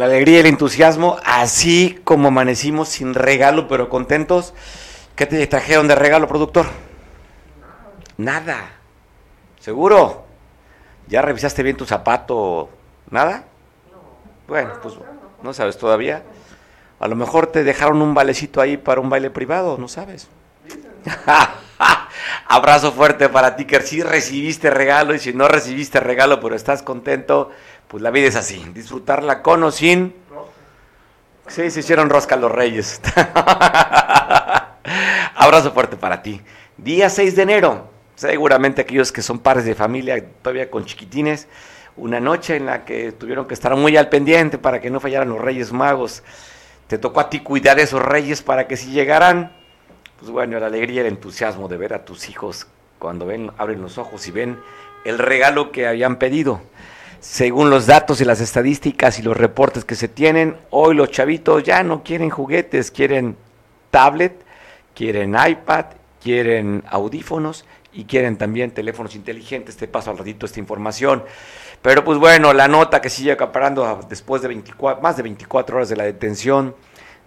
la alegría y el entusiasmo, así como amanecimos sin regalo, pero contentos. ¿Qué te trajeron de regalo, productor? Nada. ¿Seguro? ¿Ya revisaste bien tu zapato? ¿Nada? Bueno, pues no sabes todavía. A lo mejor te dejaron un valecito ahí para un baile privado, no sabes. Abrazo fuerte para ti, que si recibiste regalo y si no recibiste regalo, pero estás contento, pues la vida es así, disfrutarla con o sin. Sí, se hicieron rosca los reyes. Abrazo fuerte para ti. Día 6 de enero, seguramente aquellos que son padres de familia, todavía con chiquitines, una noche en la que tuvieron que estar muy al pendiente para que no fallaran los reyes magos. Te tocó a ti cuidar a esos reyes para que si llegaran, pues bueno, la alegría y el entusiasmo de ver a tus hijos cuando ven, abren los ojos y ven el regalo que habían pedido. Según los datos y las estadísticas y los reportes que se tienen, hoy los chavitos ya no quieren juguetes, quieren tablet, quieren iPad, quieren audífonos y quieren también teléfonos inteligentes. Te paso al ratito esta información. Pero pues bueno, la nota que sigue acaparando después de 24, más de 24 horas de la detención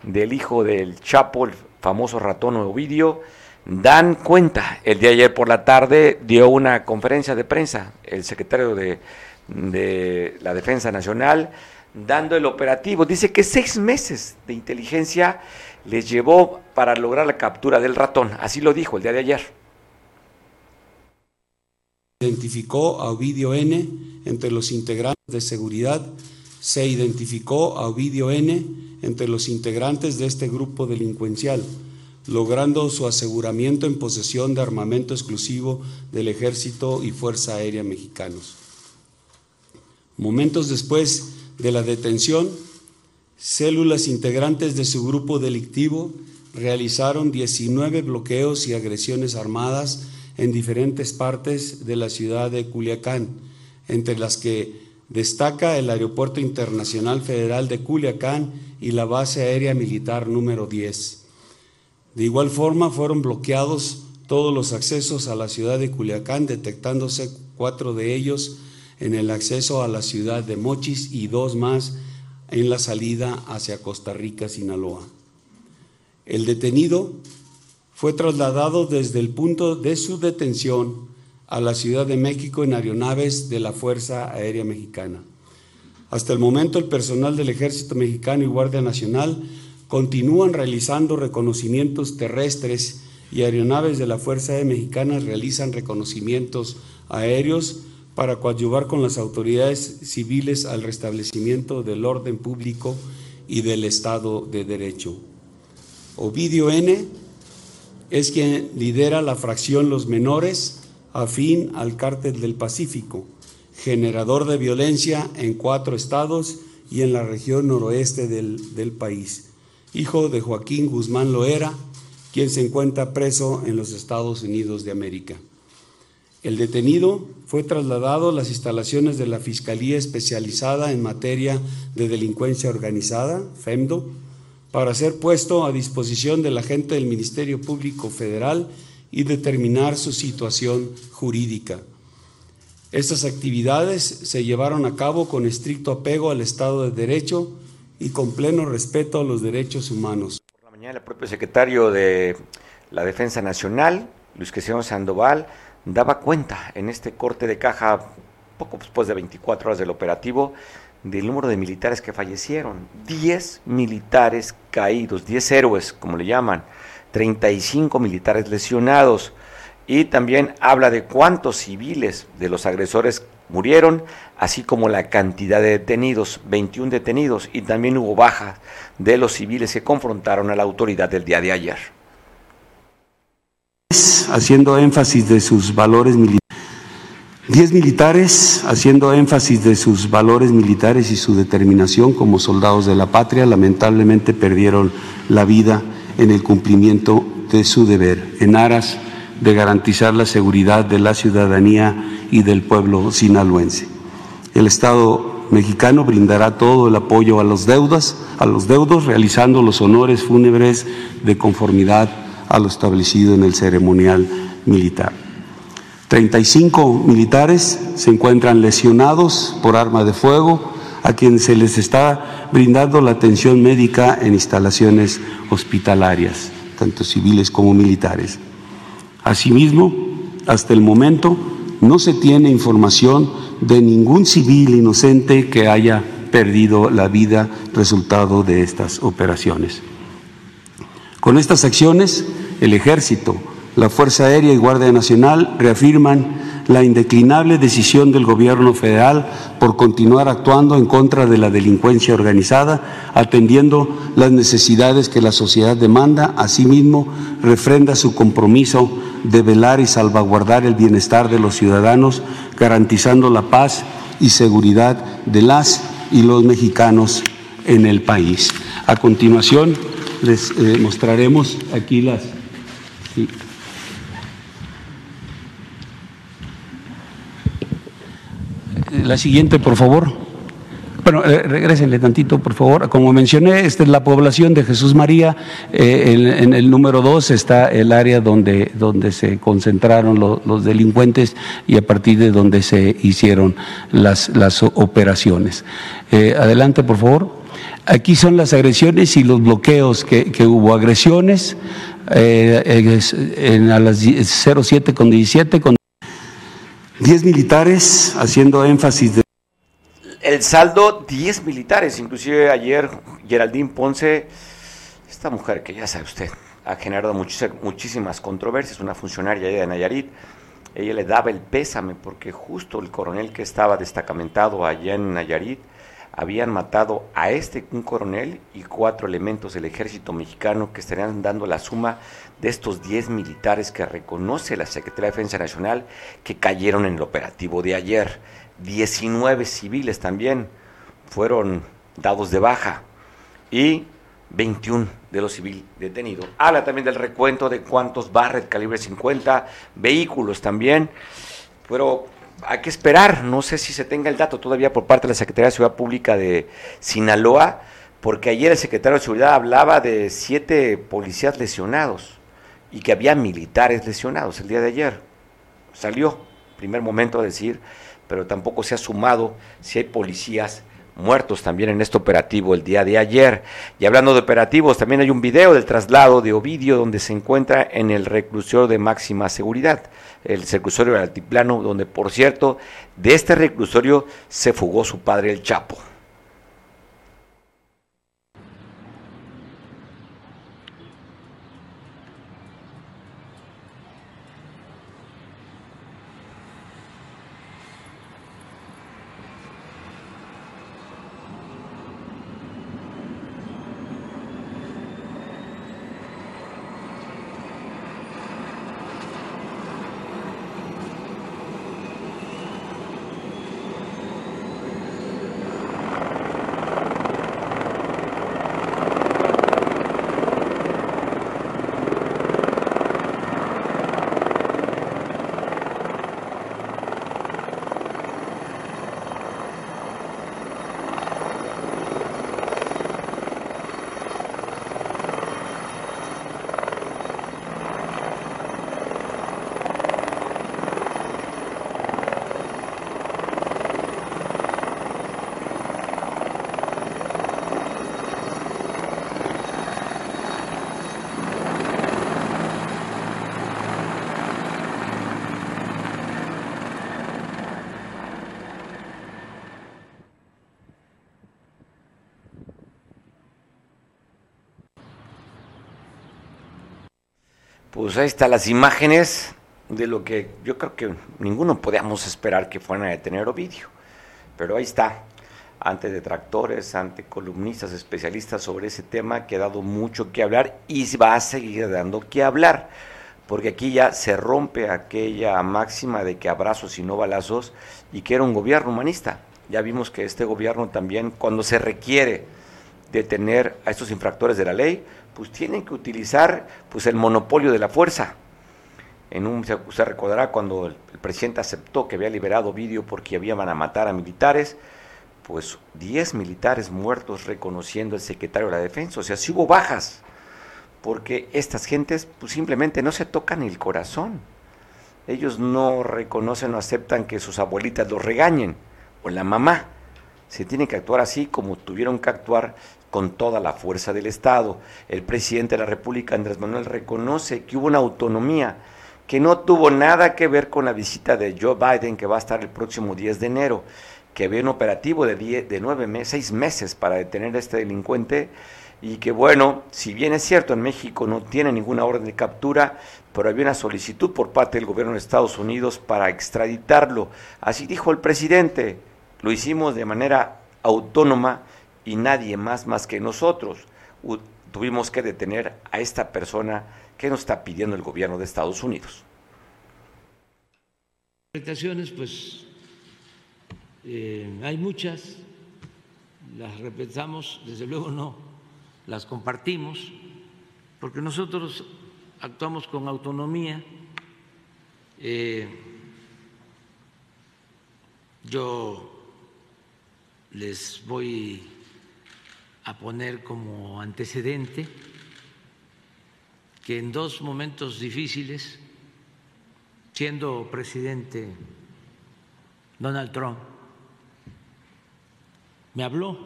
del hijo del Chapo, el famoso ratón Ovidio, dan cuenta. El día de ayer por la tarde dio una conferencia de prensa el secretario de, de la Defensa Nacional dando el operativo. Dice que seis meses de inteligencia les llevó para lograr la captura del ratón. Así lo dijo el día de ayer. Identificó a Ovidio N entre los integrantes de seguridad. Se identificó a Ovidio N entre los integrantes de este grupo delincuencial, logrando su aseguramiento en posesión de armamento exclusivo del Ejército y Fuerza Aérea Mexicanos. Momentos después de la detención, células integrantes de su grupo delictivo realizaron 19 bloqueos y agresiones armadas en diferentes partes de la ciudad de Culiacán, entre las que destaca el Aeropuerto Internacional Federal de Culiacán y la base aérea militar número 10. De igual forma fueron bloqueados todos los accesos a la ciudad de Culiacán, detectándose cuatro de ellos en el acceso a la ciudad de Mochis y dos más en la salida hacia Costa Rica, Sinaloa. El detenido fue trasladado desde el punto de su detención a la Ciudad de México en aeronaves de la Fuerza Aérea Mexicana. Hasta el momento el personal del Ejército Mexicano y Guardia Nacional continúan realizando reconocimientos terrestres y aeronaves de la Fuerza Aérea Mexicana realizan reconocimientos aéreos para coadyuvar con las autoridades civiles al restablecimiento del orden público y del Estado de Derecho. Ovidio N es quien lidera la fracción Los Menores afín al cártel del Pacífico, generador de violencia en cuatro estados y en la región noroeste del, del país, hijo de Joaquín Guzmán Loera, quien se encuentra preso en los Estados Unidos de América. El detenido fue trasladado a las instalaciones de la Fiscalía Especializada en Materia de Delincuencia Organizada, FEMDO, para ser puesto a disposición del agente del Ministerio Público Federal y determinar su situación jurídica. Estas actividades se llevaron a cabo con estricto apego al Estado de Derecho y con pleno respeto a los derechos humanos. Por la mañana el propio secretario de la Defensa Nacional, Luis Cristiano Sandoval, daba cuenta en este corte de caja, poco después de 24 horas del operativo, del número de militares que fallecieron. 10 militares caídos, 10 héroes, como le llaman, 35 militares lesionados. Y también habla de cuántos civiles de los agresores murieron, así como la cantidad de detenidos, 21 detenidos, y también hubo bajas de los civiles que confrontaron a la autoridad del día de ayer haciendo énfasis de sus valores militares. Diez militares haciendo énfasis de sus valores militares y su determinación como soldados de la patria, lamentablemente perdieron la vida en el cumplimiento de su deber, en aras de garantizar la seguridad de la ciudadanía y del pueblo sinaloense. El Estado mexicano brindará todo el apoyo a los deudas, a los deudos, realizando los honores fúnebres de conformidad a lo establecido en el ceremonial militar. 35 militares se encuentran lesionados por arma de fuego, a quienes se les está brindando la atención médica en instalaciones hospitalarias, tanto civiles como militares. Asimismo, hasta el momento no se tiene información de ningún civil inocente que haya perdido la vida resultado de estas operaciones. Con estas acciones, el Ejército, la Fuerza Aérea y Guardia Nacional reafirman la indeclinable decisión del Gobierno federal por continuar actuando en contra de la delincuencia organizada, atendiendo las necesidades que la sociedad demanda. Asimismo, refrenda su compromiso de velar y salvaguardar el bienestar de los ciudadanos, garantizando la paz y seguridad de las y los mexicanos en el país. A continuación, les eh, mostraremos aquí las... La siguiente, por favor. Bueno, eh, regrésenle tantito, por favor. Como mencioné, esta es la población de Jesús María. Eh, en, el número dos está el área donde, donde se concentraron los delincuentes y a partir de donde se hicieron las, las operaciones. Eh, adelante, por favor. Aquí son las agresiones y los bloqueos que, que hubo. Agresiones en, a las 07 con 17 con 10 militares haciendo énfasis de el saldo, 10 militares, inclusive ayer Geraldine Ponce, esta mujer que ya sabe usted, ha generado muchísimas controversias, una funcionaria de Nayarit, ella le daba el pésame porque justo el coronel que estaba destacamentado allá en Nayarit, habían matado a este, un coronel y cuatro elementos del ejército mexicano que estarían dando la suma de estos 10 militares que reconoce la Secretaría de Defensa Nacional que cayeron en el operativo de ayer. 19 civiles también fueron dados de baja y 21 de los civiles detenidos. Habla también del recuento de cuántos Barret calibre 50, vehículos también, pero hay que esperar, no sé si se tenga el dato todavía por parte de la Secretaría de Seguridad Pública de Sinaloa, porque ayer el secretario de Seguridad hablaba de siete policías lesionados y que había militares lesionados el día de ayer. Salió, primer momento, a decir pero tampoco se ha sumado si hay policías muertos también en este operativo el día de ayer. Y hablando de operativos, también hay un video del traslado de Ovidio donde se encuentra en el reclusorio de máxima seguridad, el reclusorio del altiplano, donde por cierto, de este reclusorio se fugó su padre el Chapo. Pues ahí están las imágenes de lo que yo creo que ninguno podíamos esperar que fueran a detener Ovidio. Pero ahí está, ante detractores, ante columnistas, especialistas sobre ese tema, que ha dado mucho que hablar y va a seguir dando que hablar, porque aquí ya se rompe aquella máxima de que abrazos y no balazos y que era un gobierno humanista. Ya vimos que este gobierno también, cuando se requiere detener a estos infractores de la ley, pues tienen que utilizar pues el monopolio de la fuerza. En un, se recordará cuando el, presidente aceptó que había liberado vídeo porque habían a matar a militares, pues 10 militares muertos reconociendo el secretario de la defensa. O sea, si hubo bajas, porque estas gentes pues simplemente no se tocan el corazón. Ellos no reconocen o aceptan que sus abuelitas los regañen, o la mamá se tiene que actuar así como tuvieron que actuar con toda la fuerza del Estado. El presidente de la República, Andrés Manuel, reconoce que hubo una autonomía que no tuvo nada que ver con la visita de Joe Biden, que va a estar el próximo 10 de enero, que había un operativo de, de nueve meses, seis meses para detener a este delincuente y que bueno, si bien es cierto, en México no tiene ninguna orden de captura, pero había una solicitud por parte del gobierno de Estados Unidos para extraditarlo. Así dijo el presidente, lo hicimos de manera autónoma y nadie más más que nosotros. tuvimos que detener a esta persona que nos está pidiendo el gobierno de Estados Unidos. Interpretaciones, pues eh, hay muchas, las repensamos, desde luego no, las compartimos, porque nosotros actuamos con autonomía. Eh, yo les voy a poner como antecedente que en dos momentos difíciles, siendo presidente Donald Trump, me habló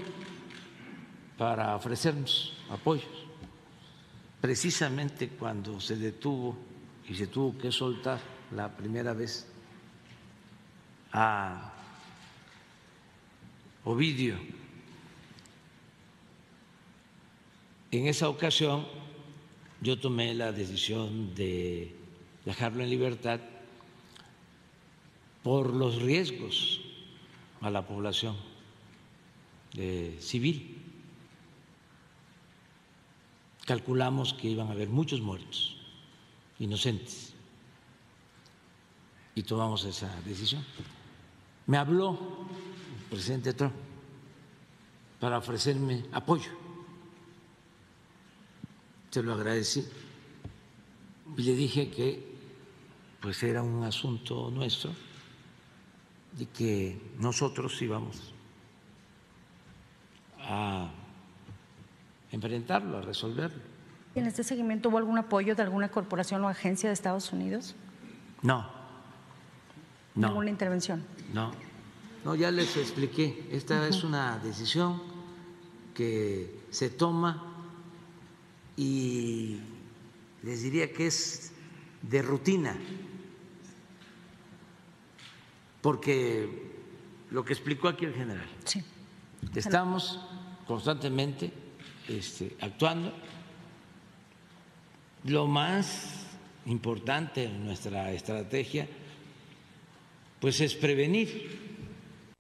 para ofrecernos apoyos precisamente cuando se detuvo y se tuvo que soltar la primera vez a Ovidio. En esa ocasión yo tomé la decisión de dejarlo en libertad por los riesgos a la población eh, civil calculamos que iban a haber muchos muertos, inocentes, y tomamos esa decisión. Me habló el presidente Trump para ofrecerme apoyo. Se lo agradecí y le dije que pues era un asunto nuestro y que nosotros íbamos a enfrentarlo, a resolverlo. ¿Y en este seguimiento hubo algún apoyo de alguna corporación o agencia de Estados Unidos? No. no. ¿Ninguna intervención? No. No, ya les expliqué. Esta es una decisión que se toma y les diría que es de rutina, porque lo que explicó aquí el general, sí. estamos constantemente este, actuando. Lo más importante en nuestra estrategia pues es prevenir.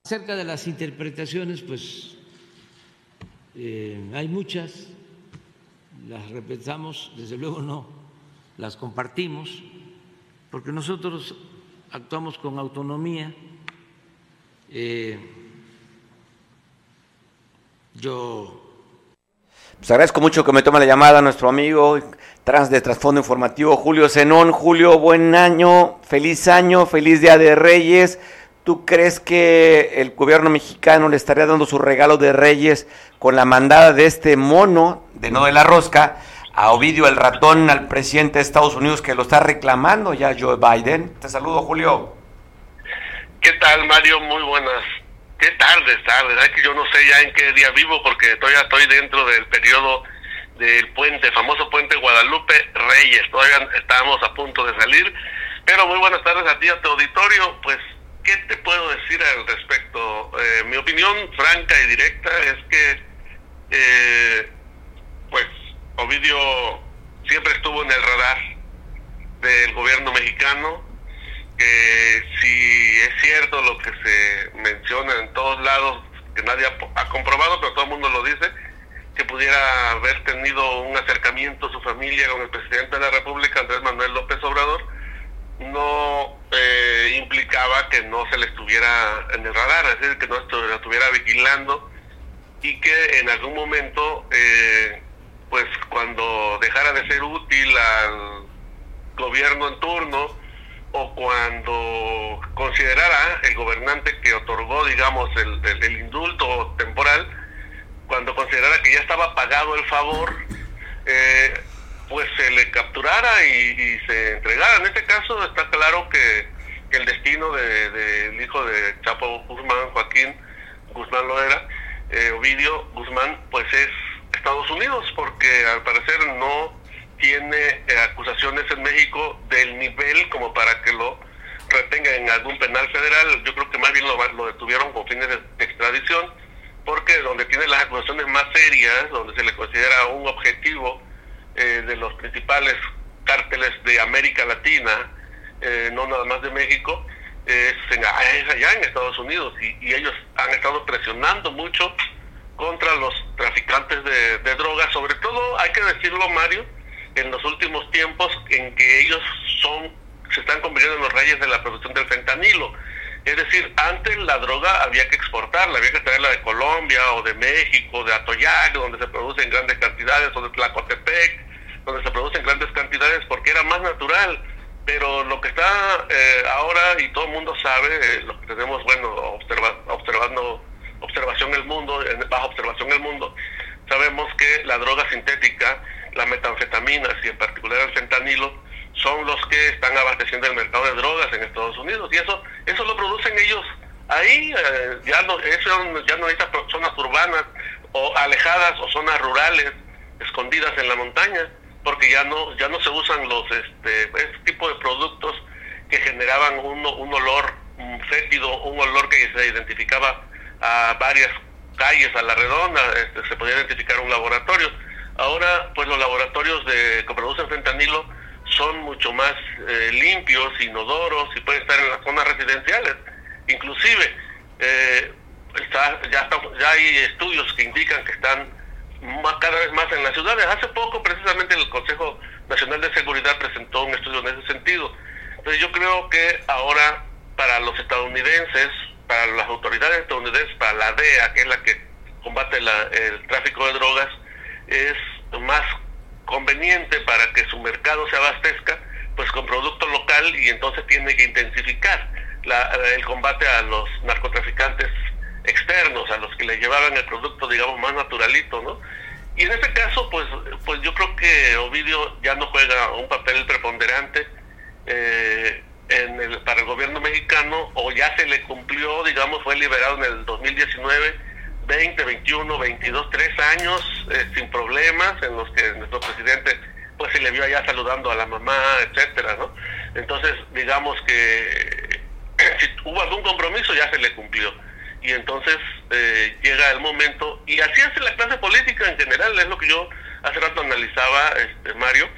Acerca de las interpretaciones, pues eh, hay muchas, las repensamos, desde luego no las compartimos, porque nosotros actuamos con autonomía. Eh, yo pues agradezco mucho que me tome la llamada nuestro amigo trans de trasfondo informativo Julio Zenón. Julio, buen año, feliz año, feliz Día de Reyes. ¿Tú crees que el gobierno mexicano le estaría dando su regalo de Reyes con la mandada de este mono, de no de la rosca, a Ovidio el ratón, al presidente de Estados Unidos que lo está reclamando ya Joe Biden? Te saludo, Julio. ¿Qué tal, Mario? Muy buenas qué tarde está, ¿verdad? Que yo no sé ya en qué día vivo porque todavía estoy dentro del periodo del puente, famoso puente Guadalupe Reyes. Todavía estamos a punto de salir. Pero muy buenas tardes a ti, a tu auditorio. Pues, ¿qué te puedo decir al respecto? Eh, mi opinión franca y directa es que, eh, pues, Ovidio siempre estuvo en el radar del gobierno mexicano que si es cierto lo que se menciona en todos lados, que nadie ha, comprobado, pero todo el mundo lo dice, que pudiera haber tenido un acercamiento su familia con el presidente de la República, Andrés Manuel López Obrador, no eh, implicaba que no se le estuviera en el radar, es decir, que no se estuviera vigilando y que en algún momento, eh, pues cuando dejara de ser útil al gobierno en turno, o cuando considerara el gobernante que otorgó, digamos, el, el, indulto temporal, cuando considerara que ya estaba pagado el favor, eh, pues se le capturara y, se entregara. En este caso está claro que, el destino del de, hijo de Chapo Guzmán, Joaquín Guzmán Loera, Ovidio Guzmán, pues es Estados Unidos, porque al parecer no tiene eh, acusaciones en México del nivel como para que lo retenga en algún penal federal. Yo creo que más bien lo, detuvieron con fines de extradición, porque donde tiene las acusaciones más serias, donde se le considera un objetivo eh, de los principales cárteles de América Latina, eh, no nada más de México, es, allá en Estados Unidos y, ellos han estado presionando mucho contra los traficantes de, de drogas, sobre todo, hay que decirlo Mario, en los últimos tiempos en que ellos son se están convirtiendo en los reyes de la producción del fentanilo. Es decir, antes la droga había que exportarla, había que traerla de Colombia o de México, de Atoyac, donde se produce en grandes cantidades, o de Tlacotepec, donde se produce en grandes cantidades porque era más natural. Pero lo que está eh, ahora, y todo el mundo sabe, eh, lo que tenemos, bueno, observando observación el mundo, bajo observación el mundo, sabemos que la droga sintética, la metanfetamina, y en particular el fentanilo, son los que están abasteciendo el mercado de drogas en Estados Unidos y eso eso lo producen ellos ahí eh, ya no eso ya no necesita zonas urbanas o alejadas o zonas rurales escondidas en la montaña porque ya no ya no se usan los este, este tipo de productos que generaban un, un olor fétido un olor que se identificaba a varias calles a la redonda este, se podía identificar un laboratorio ahora pues los laboratorios de que producen fentanilo son mucho más eh, limpios, inodoros y pueden estar en las zonas residenciales. Inclusive, eh, está, ya, ya hay estudios que indican que están más, cada vez más en las ciudades. Hace poco, precisamente, el Consejo Nacional de Seguridad presentó un estudio en ese sentido. Entonces, yo creo que ahora, para los estadounidenses, para las autoridades estadounidenses, para la DEA, que es la que combate el tráfico de drogas, es más conveniente para que su mercado se abastezca, pues con producto local y entonces tiene que intensificar el combate a los narcotraficantes externos, a los que le llevaban el producto, digamos, más naturalito, ¿no? Y en este caso, pues, pues yo creo que Ovidio ya no juega un papel preponderante eh, en el, para el gobierno mexicano, o ya se le cumplió, digamos, fue liberado en el 2019 20, 21, 22, 3 años eh, sin problemas en los que nuestro presidente pues se le vio allá saludando a la mamá, etcétera, ¿no? Entonces, digamos que si hubo algún compromiso ya se le cumplió. Y entonces eh, llega el momento, y así hace la clase política en general, es lo que yo hace rato analizaba, este, Mario,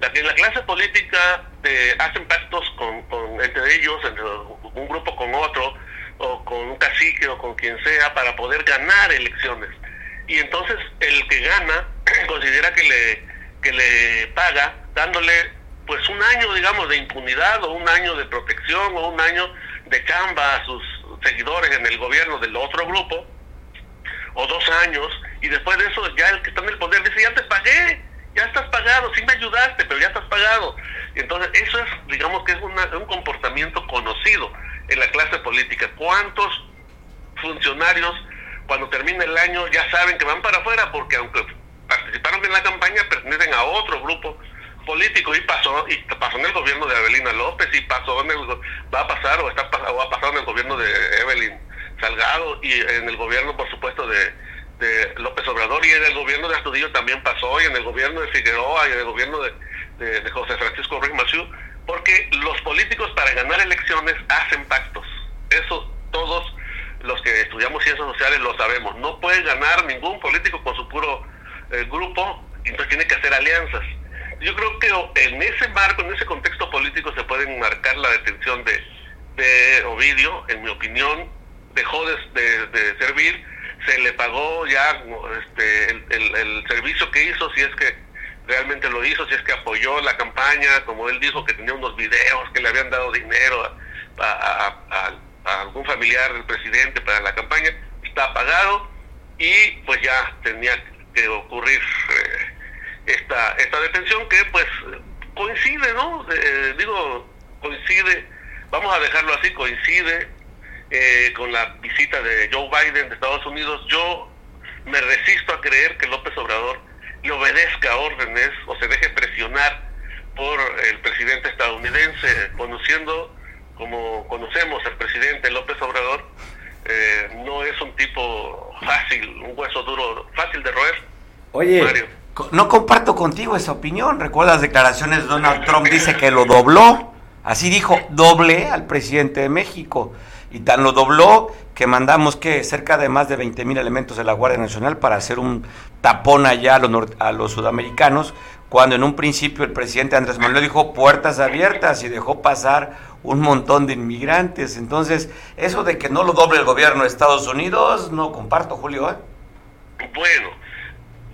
la que en la clase política eh, hacen pactos con, con, entre ellos, entre un grupo con otro, o con un cacique o con quien sea para poder ganar elecciones. Y entonces el que gana considera que le, que le paga dándole pues un año, digamos, de impunidad o un año de protección o un año de chamba a sus seguidores en el gobierno del otro grupo, o dos años, y después de eso ya el que está en el poder dice, ya te pagué, ya estás pagado, sí me ayudaste, pero ya estás pagado. Y entonces eso es, digamos que es un comportamiento conocido en la clase política. ¿Cuántos funcionarios cuando termine el año ya saben que van para afuera porque aunque participaron en la campaña pertenecen a otro grupo político y pasó y pasó en el gobierno de Evelina López y pasó en el va a pasar o está o ha pasado en el gobierno de Evelyn Salgado y en el gobierno por supuesto de, López Obrador y en el gobierno de Astudillo también pasó y en el gobierno de Figueroa y en el gobierno de, de, José Francisco Ruiz Maciú porque los políticos para ganar elecciones hacen pactos. Eso todos los que estudiamos ciencias sociales lo sabemos. No puede ganar ningún político con su puro eh, grupo, entonces tiene que hacer alianzas. Yo creo que en ese marco, en ese contexto político se puede marcar la detención de, de Ovidio, en mi opinión, dejó de, de, servir, se le pagó ya este, el, el servicio que hizo, si es que realmente lo hizo, si es que apoyó la campaña, como él dijo que tenía unos videos que le habían dado dinero a, algún familiar del presidente para la campaña, está apagado y pues ya tenía que ocurrir eh, esta, esta detención que pues coincide, ¿no? Eh, digo, coincide, vamos a dejarlo así, coincide eh, con la visita de Joe Biden de Estados Unidos. Yo me resisto a creer que López Obrador le obedezca órdenes o se deje presionar por el presidente estadounidense, conociendo como conocemos al presidente López Obrador, eh, no es un tipo fácil, un hueso duro, fácil de roer. Oye, no comparto contigo esa opinión. ¿Recuerdas declaraciones de Donald Trump? Dice que lo dobló. Así dijo, doble al presidente de México. Y tan lo dobló que mandamos que cerca de más de 20 mil elementos de la Guardia Nacional para hacer un tapón allá a los, a los sudamericanos, cuando en un principio el presidente Andrés Manuel dijo puertas abiertas y dejó pasar un montón de inmigrantes. Entonces, eso de que no lo doble el gobierno de Estados Unidos, no comparto, Julio. ¿eh? Bueno,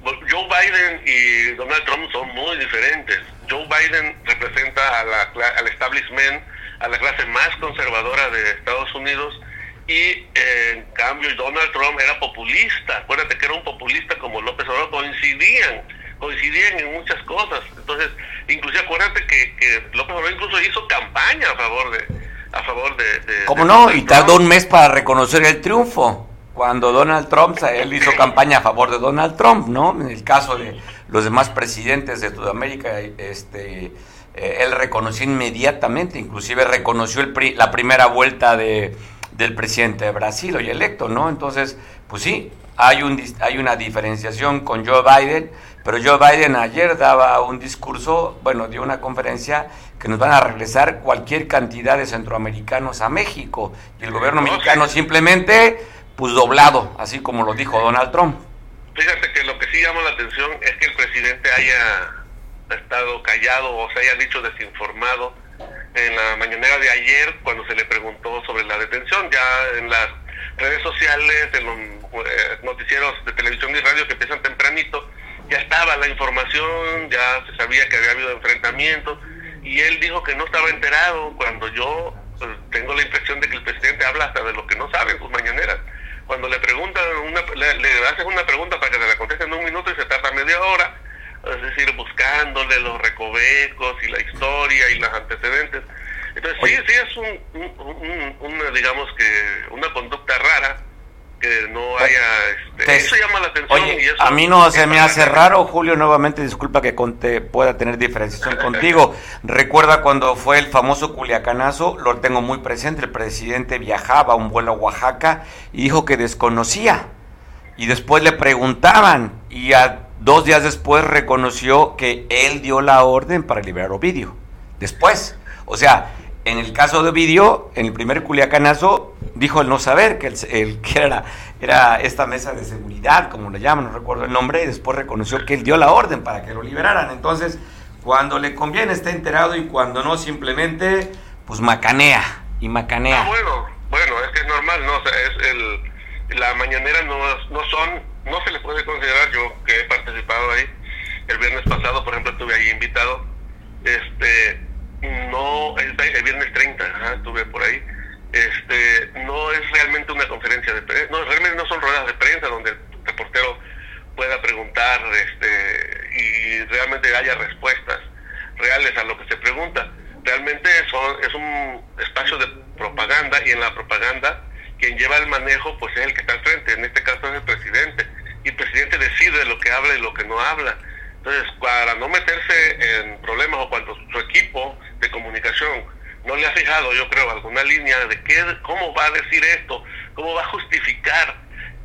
Joe Biden y Donald Trump son muy diferentes. Joe Biden representa a la, al establishment, a la clase más conservadora de Estados Unidos, y en cambio Donald Trump era populista. Acuérdate que era un populista como López Obrador, coincidían, coincidían en muchas cosas. Entonces, inclusive acuérdate que, que López Obrador incluso hizo campaña a favor de, a favor de, de ¿Cómo no? Y tardó un mes para reconocer el triunfo cuando Donald Trump, él hizo campaña a favor de Donald Trump, ¿no? En el caso de los demás presidentes de Sudamérica, este, eh, él reconoció inmediatamente, inclusive reconoció el la primera vuelta de, del presidente de Brasil, hoy electo, ¿no? Entonces, pues sí, hay, un, hay una diferenciación con Joe Biden, pero Joe Biden ayer daba un discurso, bueno, dio una conferencia que nos van a regresar cualquier cantidad de centroamericanos a México, y el gobierno mexicano simplemente pues doblado, así como lo dijo Donald Trump. Fíjate que lo que sí llama la atención es que el presidente haya estado callado o se haya dicho desinformado en la mañanera de ayer cuando se le preguntó sobre la detención. Ya en las redes sociales, en los eh, noticieros de televisión y radio que empiezan tempranito, ya estaba la información, ya se sabía que había habido enfrentamientos y él dijo que no estaba enterado cuando yo pues, tengo la impresión de que el presidente habla hasta de lo que no sabe en sus mañaneras cuando le preguntan, una, le, le haces una pregunta para que te la conteste en un minuto y se tarda media hora, es decir, buscándole los recovecos y la historia y los antecedentes. Entonces sí, sí es un, una, digamos que una conducta rara que no haya este, eso llama la atención a mí no se me hace raro Julio nuevamente disculpa que conte, pueda tener diferenciación contigo. Recuerda cuando fue el famoso culiacanazo lo tengo muy presente el presidente viajaba a un vuelo a Oaxaca y dijo que desconocía. Y después le preguntaban y a dos días después reconoció que él dio la orden para liberar Ovidio. Después o sea en el caso de Ovidio, en el primer culiacanazo, dijo el no saber que, el, que era, era esta mesa de seguridad, como le llaman, no recuerdo el nombre, y después reconoció que él dio la orden para que lo liberaran. Entonces, cuando le conviene está enterado y cuando no, simplemente, pues macanea y macanea. Ah, bueno, bueno, es que es normal, ¿no? O sea, es el, la mañanera no, no son, no se le puede considerar, yo que he participado ahí, el viernes pasado, por ejemplo, estuve ahí invitado, este no, el, viernes 30, estuve por ahí, este, no es realmente una conferencia de prensa, no, realmente no son ruedas de prensa donde el reportero pueda preguntar este, y realmente haya respuestas reales a lo que se pregunta. Realmente son, es un espacio de propaganda y en la propaganda quien lleva el manejo pues es el que está al frente, en este caso es el presidente, y el presidente decide lo que habla y lo que no habla. Entonces, para no meterse en problemas o cuando su equipo de comunicación no le ha fijado, yo creo, alguna línea de qué, cómo va a decir esto, cómo va a justificar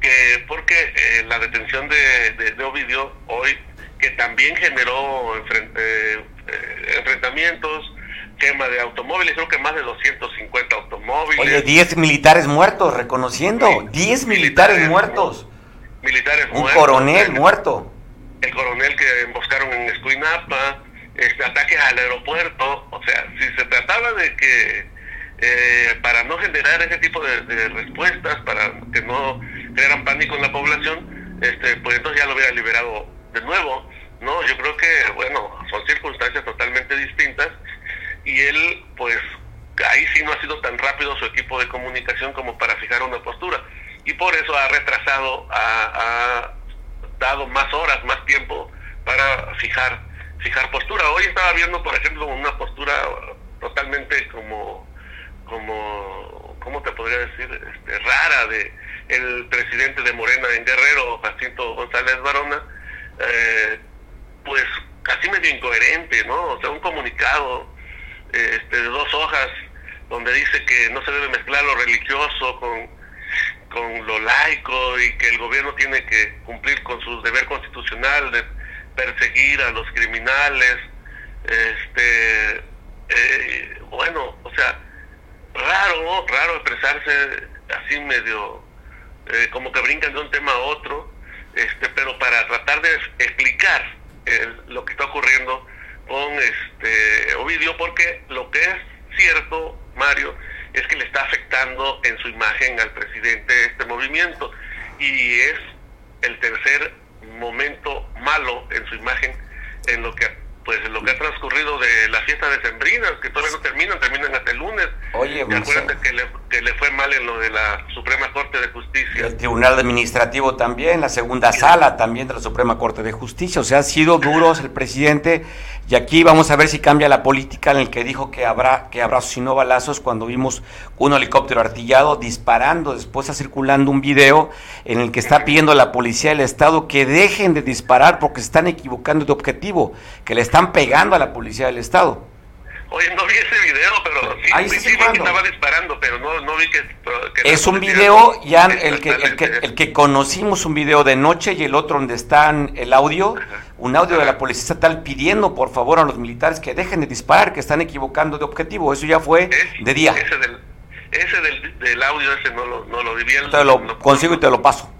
que, porque eh, la detención de, de, Ovidio hoy, que también generó eh, eh, enfrentamientos, quema de automóviles, creo que más de 250 automóviles. Oye, 10 militares muertos, reconociendo, 10 militares, muertos. Militares Un coronel muerto el coronel que emboscaron en Escuinapa, este, ataques al aeropuerto, o sea, si se trataba de que eh, para no generar ese tipo de, respuestas, para que no crearan pánico en la población, este, pues entonces ya lo hubiera liberado de nuevo, ¿no? Yo creo que, bueno, son circunstancias totalmente distintas y él, pues, ahí sí no ha sido tan rápido su equipo de comunicación como para fijar una postura y por eso ha retrasado a dado más horas, más tiempo para fijar fijar postura. Hoy estaba viendo, por ejemplo, una postura totalmente como como ¿cómo te podría decir? Este, rara de el presidente de Morena en Guerrero, Jacinto González Barona, eh, pues casi medio incoherente, ¿no? O sea, un comunicado este, de dos hojas donde dice que no se debe mezclar lo religioso con con lo laico y que el gobierno tiene que cumplir con su deber constitucional de perseguir a los criminales, este, eh, bueno, o sea, raro, raro expresarse así medio, eh, como que brincan de un tema a otro, este, pero para tratar de explicar lo que está ocurriendo con este Ovidio, porque lo que es cierto, Mario, es que le está afectando en su imagen al presidente este movimiento y es el tercer momento malo en su imagen en lo que pues lo que ha transcurrido de la fiesta de Sembrinas, que todavía no terminan, terminan hasta el lunes. Oye, acuérdate que le, que le fue mal en lo de la Suprema Corte de Justicia. El Tribunal Administrativo también, la segunda sala también de la Suprema Corte de Justicia. O sea, ha sido duros el presidente y aquí vamos a ver si cambia la política en el que dijo que habrá que habrá y no balazos cuando vimos un helicóptero artillado disparando, después está circulando un video en el que está pidiendo a la policía del estado que dejen de disparar porque se están equivocando de objetivo, que le están pegando a la policía del estado. Oye, no vi ese video, pero sí, Ahí sí, vi que estaba disparando, pero no, no vi que... es un video, ya el que, el, que, el que conocimos, un video de noche y el otro donde están el audio, un audio de la policía estatal pidiendo por favor a los militares que dejen de disparar, que están equivocando de objetivo. Eso ya fue de día. Ese del, ese del, del audio ese no lo, no lo vi bien. Te lo consigo y te lo paso.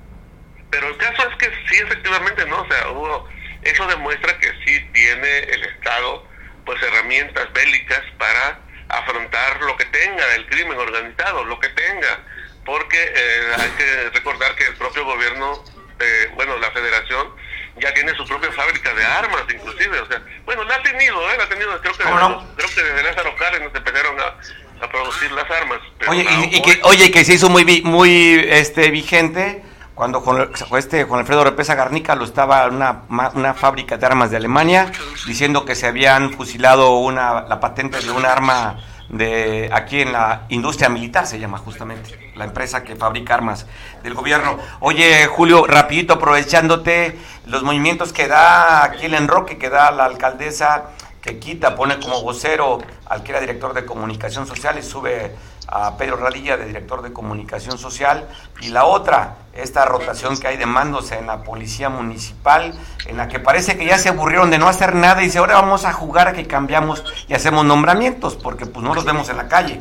Pero el caso es que sí, efectivamente, ¿no? O sea, hubo, eso demuestra que sí tiene el Estado pues herramientas bélicas para afrontar lo que tenga el crimen organizado, lo que tenga, porque eh, hay que recordar que el propio gobierno, eh, bueno, la federación ya tiene su propia fábrica de armas, inclusive, o sea, bueno, la ha tenido, ¿eh? La ha tenido, creo que, creo que desde Lázaro Cárdenas empezaron a, a producir las armas. oye, y, que, oye, que se hizo muy, muy este, vigente cuando con, este, con Alfredo Repesa Garnica lo estaba una, una fábrica de armas de Alemania diciendo que se habían fusilado una, la patente de un arma de aquí en la industria militar se llama justamente la empresa que fabrica armas del gobierno. Oye, Julio, rapidito aprovechándote los movimientos que da aquí el enroque que da la alcaldesa que quita, pone como vocero al que era director de comunicación social y sube a Pedro Radilla de director de comunicación social y la otra, esta rotación que hay de mandos en la policía municipal, en la que parece que ya se aburrieron de no hacer nada y dice, ahora vamos a jugar a que cambiamos y hacemos nombramientos, porque pues no los vemos en la calle.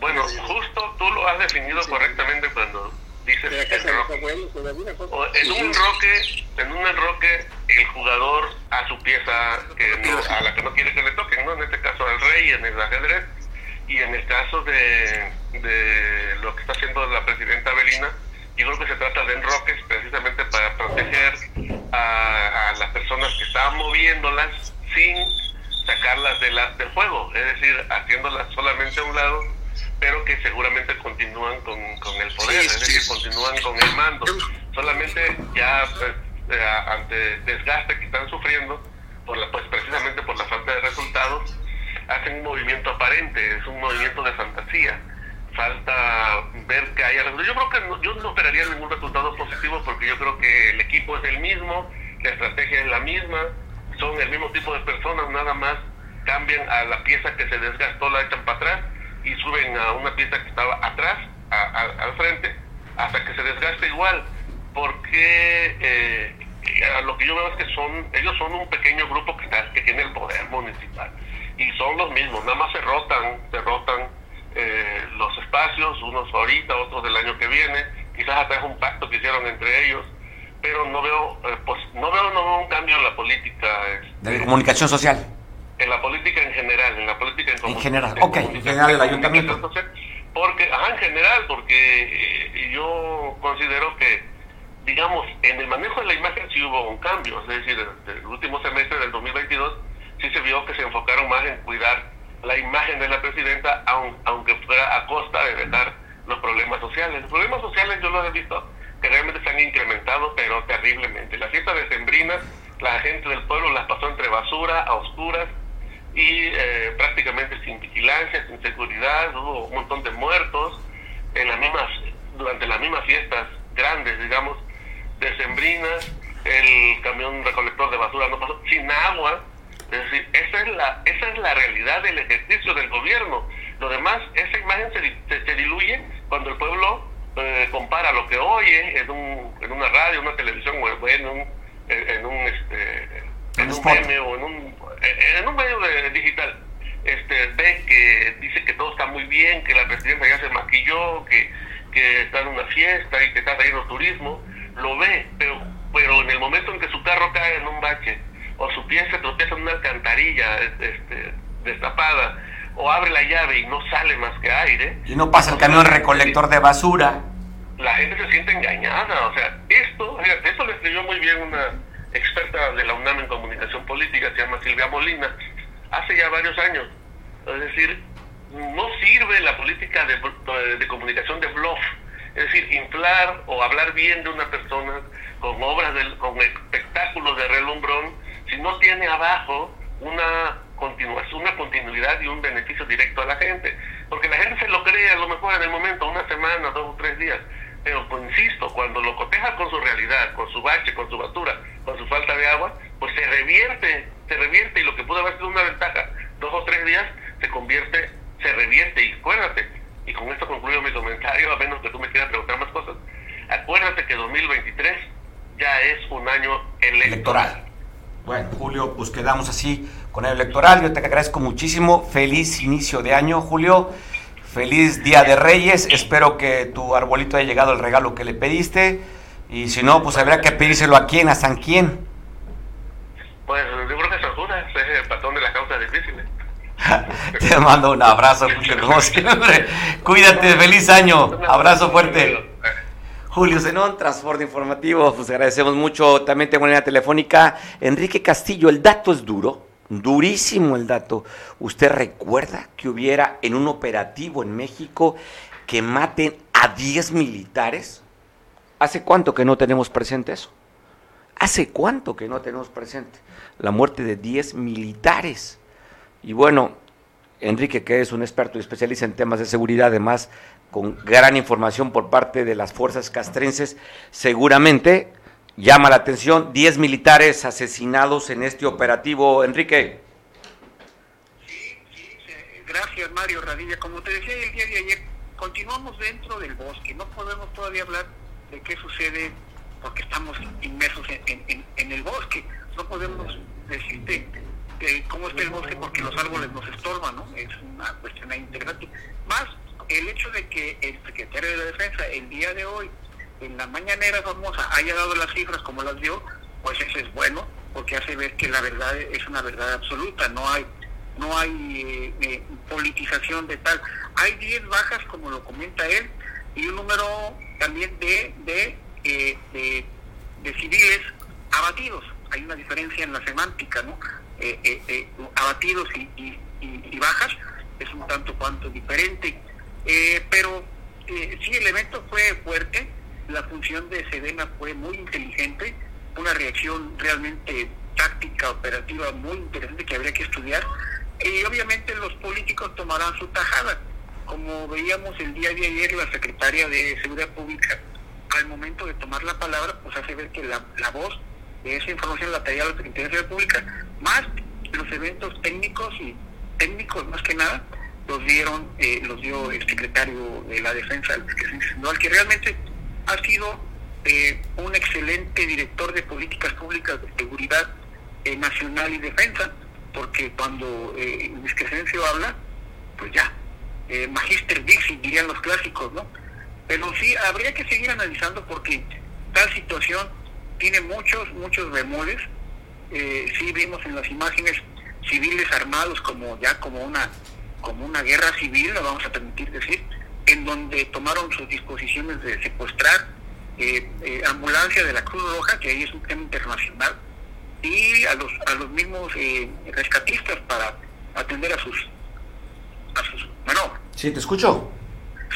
Bueno, justo tú lo has definido correctamente cuando dices en un enroque, en un enroque el jugador a su pieza que a la que no quiere que le toquen, ¿no? En este caso al rey en el ajedrez y en el caso de, de lo que está haciendo la presidenta Belina, yo creo que se trata de enroques precisamente para proteger a, las personas que estaban moviéndolas sin sacarlas de la, del juego, es decir, haciéndolas solamente a un lado, pero que seguramente continúan con, el poder, es decir, continúan con el mando. Solamente ya pues, eh, ante desgaste que están sufriendo, por la, pues precisamente por la falta de resultados, hacen un movimiento aparente, es un movimiento de fantasía. Falta ver que haya Yo creo que yo no esperaría ningún resultado positivo porque yo creo que el equipo es el mismo, la estrategia es la misma, son el mismo tipo de personas, nada más cambian a la pieza que se desgastó, la echan para atrás y suben a una pieza que estaba atrás, al frente, hasta que se desgaste igual. Porque eh, lo que yo veo es que son ellos son un pequeño grupo que tiene el poder municipal y son los mismos, nada más se rotan, se rotan eh, los espacios, unos ahorita, otros del año que viene, quizás hasta es un pacto que hicieron entre ellos, pero no veo, eh, pues no veo, no veo un cambio en la política. Este, de comunicación social. En la política en general, en la política en, en general, ok, en general el ayuntamiento. porque, ajá, en general, porque eh, yo considero que, digamos, en el manejo de la imagen sí hubo un cambio, es decir, el último semestre del 2022 sí se vio que se enfocaron más en cuidar la imagen de la presidenta, aunque fuera a costa de dejar los problemas sociales. Los problemas sociales yo los he visto que realmente se han incrementado, pero terriblemente. La fiesta de Sembrina, la gente del pueblo las pasó entre basura, a oscuras y eh, prácticamente sin vigilancia, sin seguridad, hubo un montón de muertos en las mismas, durante las mismas fiestas grandes, digamos, de Sembrinas, el camión recolector de basura no pasó sin agua, es decir, esa es la, esa es la realidad del ejercicio del gobierno. Lo demás, esa imagen se, se, diluye cuando el pueblo eh, compara lo que oye en, un, en una radio, una televisión o en un, en un, este, en un meme o en un, en un medio de, digital. Este, ve que dice que todo está muy bien, que la presidenta ya se maquilló, que, que está en una fiesta y que está trayendo turismo, lo ve, pero, pero en el momento en que su carro cae en un bache o su pie se tropieza en una alcantarilla este, destapada, o abre la llave y no sale más que aire. Y no pasa el camión recolector de basura. La gente se siente engañada, o sea, esto, esto lo escribió muy bien una experta de la UNAM en comunicación política, se llama Silvia Molina, hace ya varios años. Es decir, no sirve la política de, de comunicación de bluff, es decir, inflar o hablar bien de una persona con obras, de, con espectáculos de relumbrón, si no tiene abajo una continuación, una continuidad y un beneficio directo a la gente. Porque la gente se lo cree a lo mejor en el momento, una semana, dos o tres días. Pero pues, insisto, cuando lo coteja con su realidad, con su bache, con su basura, con su falta de agua, pues se revierte, se revierte y lo que pudo haber sido una ventaja dos o tres días se convierte, se revierte. Y acuérdate, y con esto concluyo mi comentario, a menos que tú me quieras preguntar más cosas. Acuérdate que 2023 ya es un año electoral. Bueno, Julio, pues quedamos así con el electoral. Yo te agradezco muchísimo. Feliz inicio de año, Julio. Feliz Día de Reyes. Espero que tu arbolito haya llegado el regalo que le pediste. Y si no, pues habrá que pedírselo a quién, a San quién. Pues yo creo que San Judas es el patrón de las causas difíciles. te mando un abrazo, Julio, como siempre. Cuídate, feliz año. Abrazo fuerte. Julio Zenón, Transporte Informativo, pues agradecemos mucho. También tengo en línea telefónica Enrique Castillo. El dato es duro, durísimo el dato. ¿Usted recuerda que hubiera en un operativo en México que maten a 10 militares? ¿Hace cuánto que no tenemos presente eso? ¿Hace cuánto que no tenemos presente la muerte de 10 militares? Y bueno, Enrique, que es un experto y especialista en temas de seguridad, además con gran información por parte de las fuerzas castrenses, seguramente llama la atención 10 militares asesinados en este operativo. Enrique. Sí, sí, gracias Mario Radilla. Como te decía el día de ayer, continuamos dentro del bosque, no podemos todavía hablar de qué sucede porque estamos inmersos en, en el bosque, no podemos decirte cómo está el bosque porque los árboles nos estorban, ¿no? Es una cuestión integrante. Más el hecho de que el secretario de la Defensa el día de hoy, en la mañanera famosa, haya dado las cifras como las dio, pues eso es bueno, porque hace ver que la verdad es una verdad absoluta, no hay no hay eh, eh, politización de tal. Hay 10 bajas, como lo comenta él, y un número también de, de, eh, de, civiles abatidos. Hay una diferencia en la semántica, ¿no? Abatidos y, y bajas es un tanto cuanto diferente. Eh, pero eh, sí, el evento fue fuerte, la función de Sedena fue muy inteligente, una reacción realmente táctica, operativa muy interesante que habría que estudiar. Y obviamente los políticos tomarán su tajada. Como veíamos el día de ayer, la secretaria de Seguridad Pública, al momento de tomar la palabra, pues hace ver que la, la voz esa información la traía la Secretaría Pública, más los eventos técnicos y técnicos más que nada, los dieron, eh, los dio el secretario de la Defensa, el que realmente ha sido eh, un excelente director de políticas públicas de seguridad eh, nacional y defensa, porque cuando eh, Crescencio habla, pues ya, eh, Magister Dixie dirían los clásicos, ¿no? Pero sí, habría que seguir analizando porque tal situación tiene muchos, muchos bemoles. sí vimos en las imágenes civiles armados como ya como una como una guerra civil, lo vamos a permitir decir, en donde tomaron sus disposiciones de secuestrar eh, eh, ambulancia de la Cruz Roja, que ahí es un tema internacional, y a los a los mismos eh, rescatistas para atender a sus a sus bueno. Sí te escucho.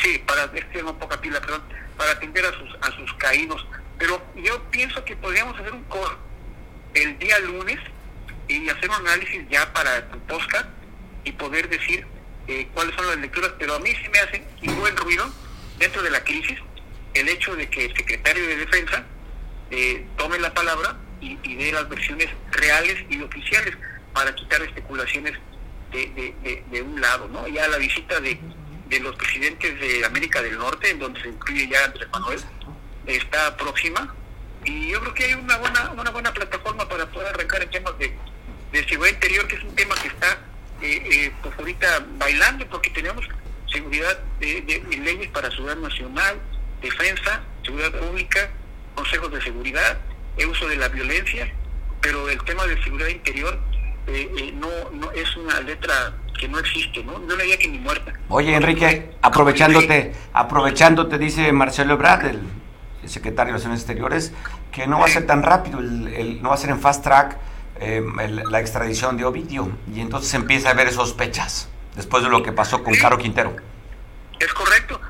Sí para este no poca pila perdón para atender a sus a sus caídos pero yo pienso que podríamos hacer un coro el día lunes y hacer un análisis ya para el podcast y poder decir eh, cuáles son las lecturas, pero a mí sí me hace un buen ruido dentro de la crisis el hecho de que el secretario de Defensa eh, tome la palabra y, dé las versiones reales y oficiales para quitar especulaciones de, de, un lado, ¿no? Ya la visita de, de los presidentes de América del Norte, en donde se incluye ya Andrés Manuel, está próxima. Y yo creo que hay una buena, una buena plataforma para poder arrancar en temas de, de seguridad interior, que es un tema que está eh, eh, pues ahorita bailando, porque tenemos seguridad de, de, leyes para seguridad nacional, defensa, seguridad pública, consejos de seguridad, el uso de la violencia, pero el tema de seguridad interior eh, eh, no, no es una letra que no existe, ¿no? No le que ni muerta. Oye, Enrique, aprovechándote, aprovechándote, dice Marcelo Ebrard, el, secretario de Relaciones Exteriores, que no va a ser tan rápido, el, no va a ser en fast track eh, la extradición de Ovidio, y entonces empieza a haber sospechas, después de lo que pasó con Caro Quintero. Es correcto.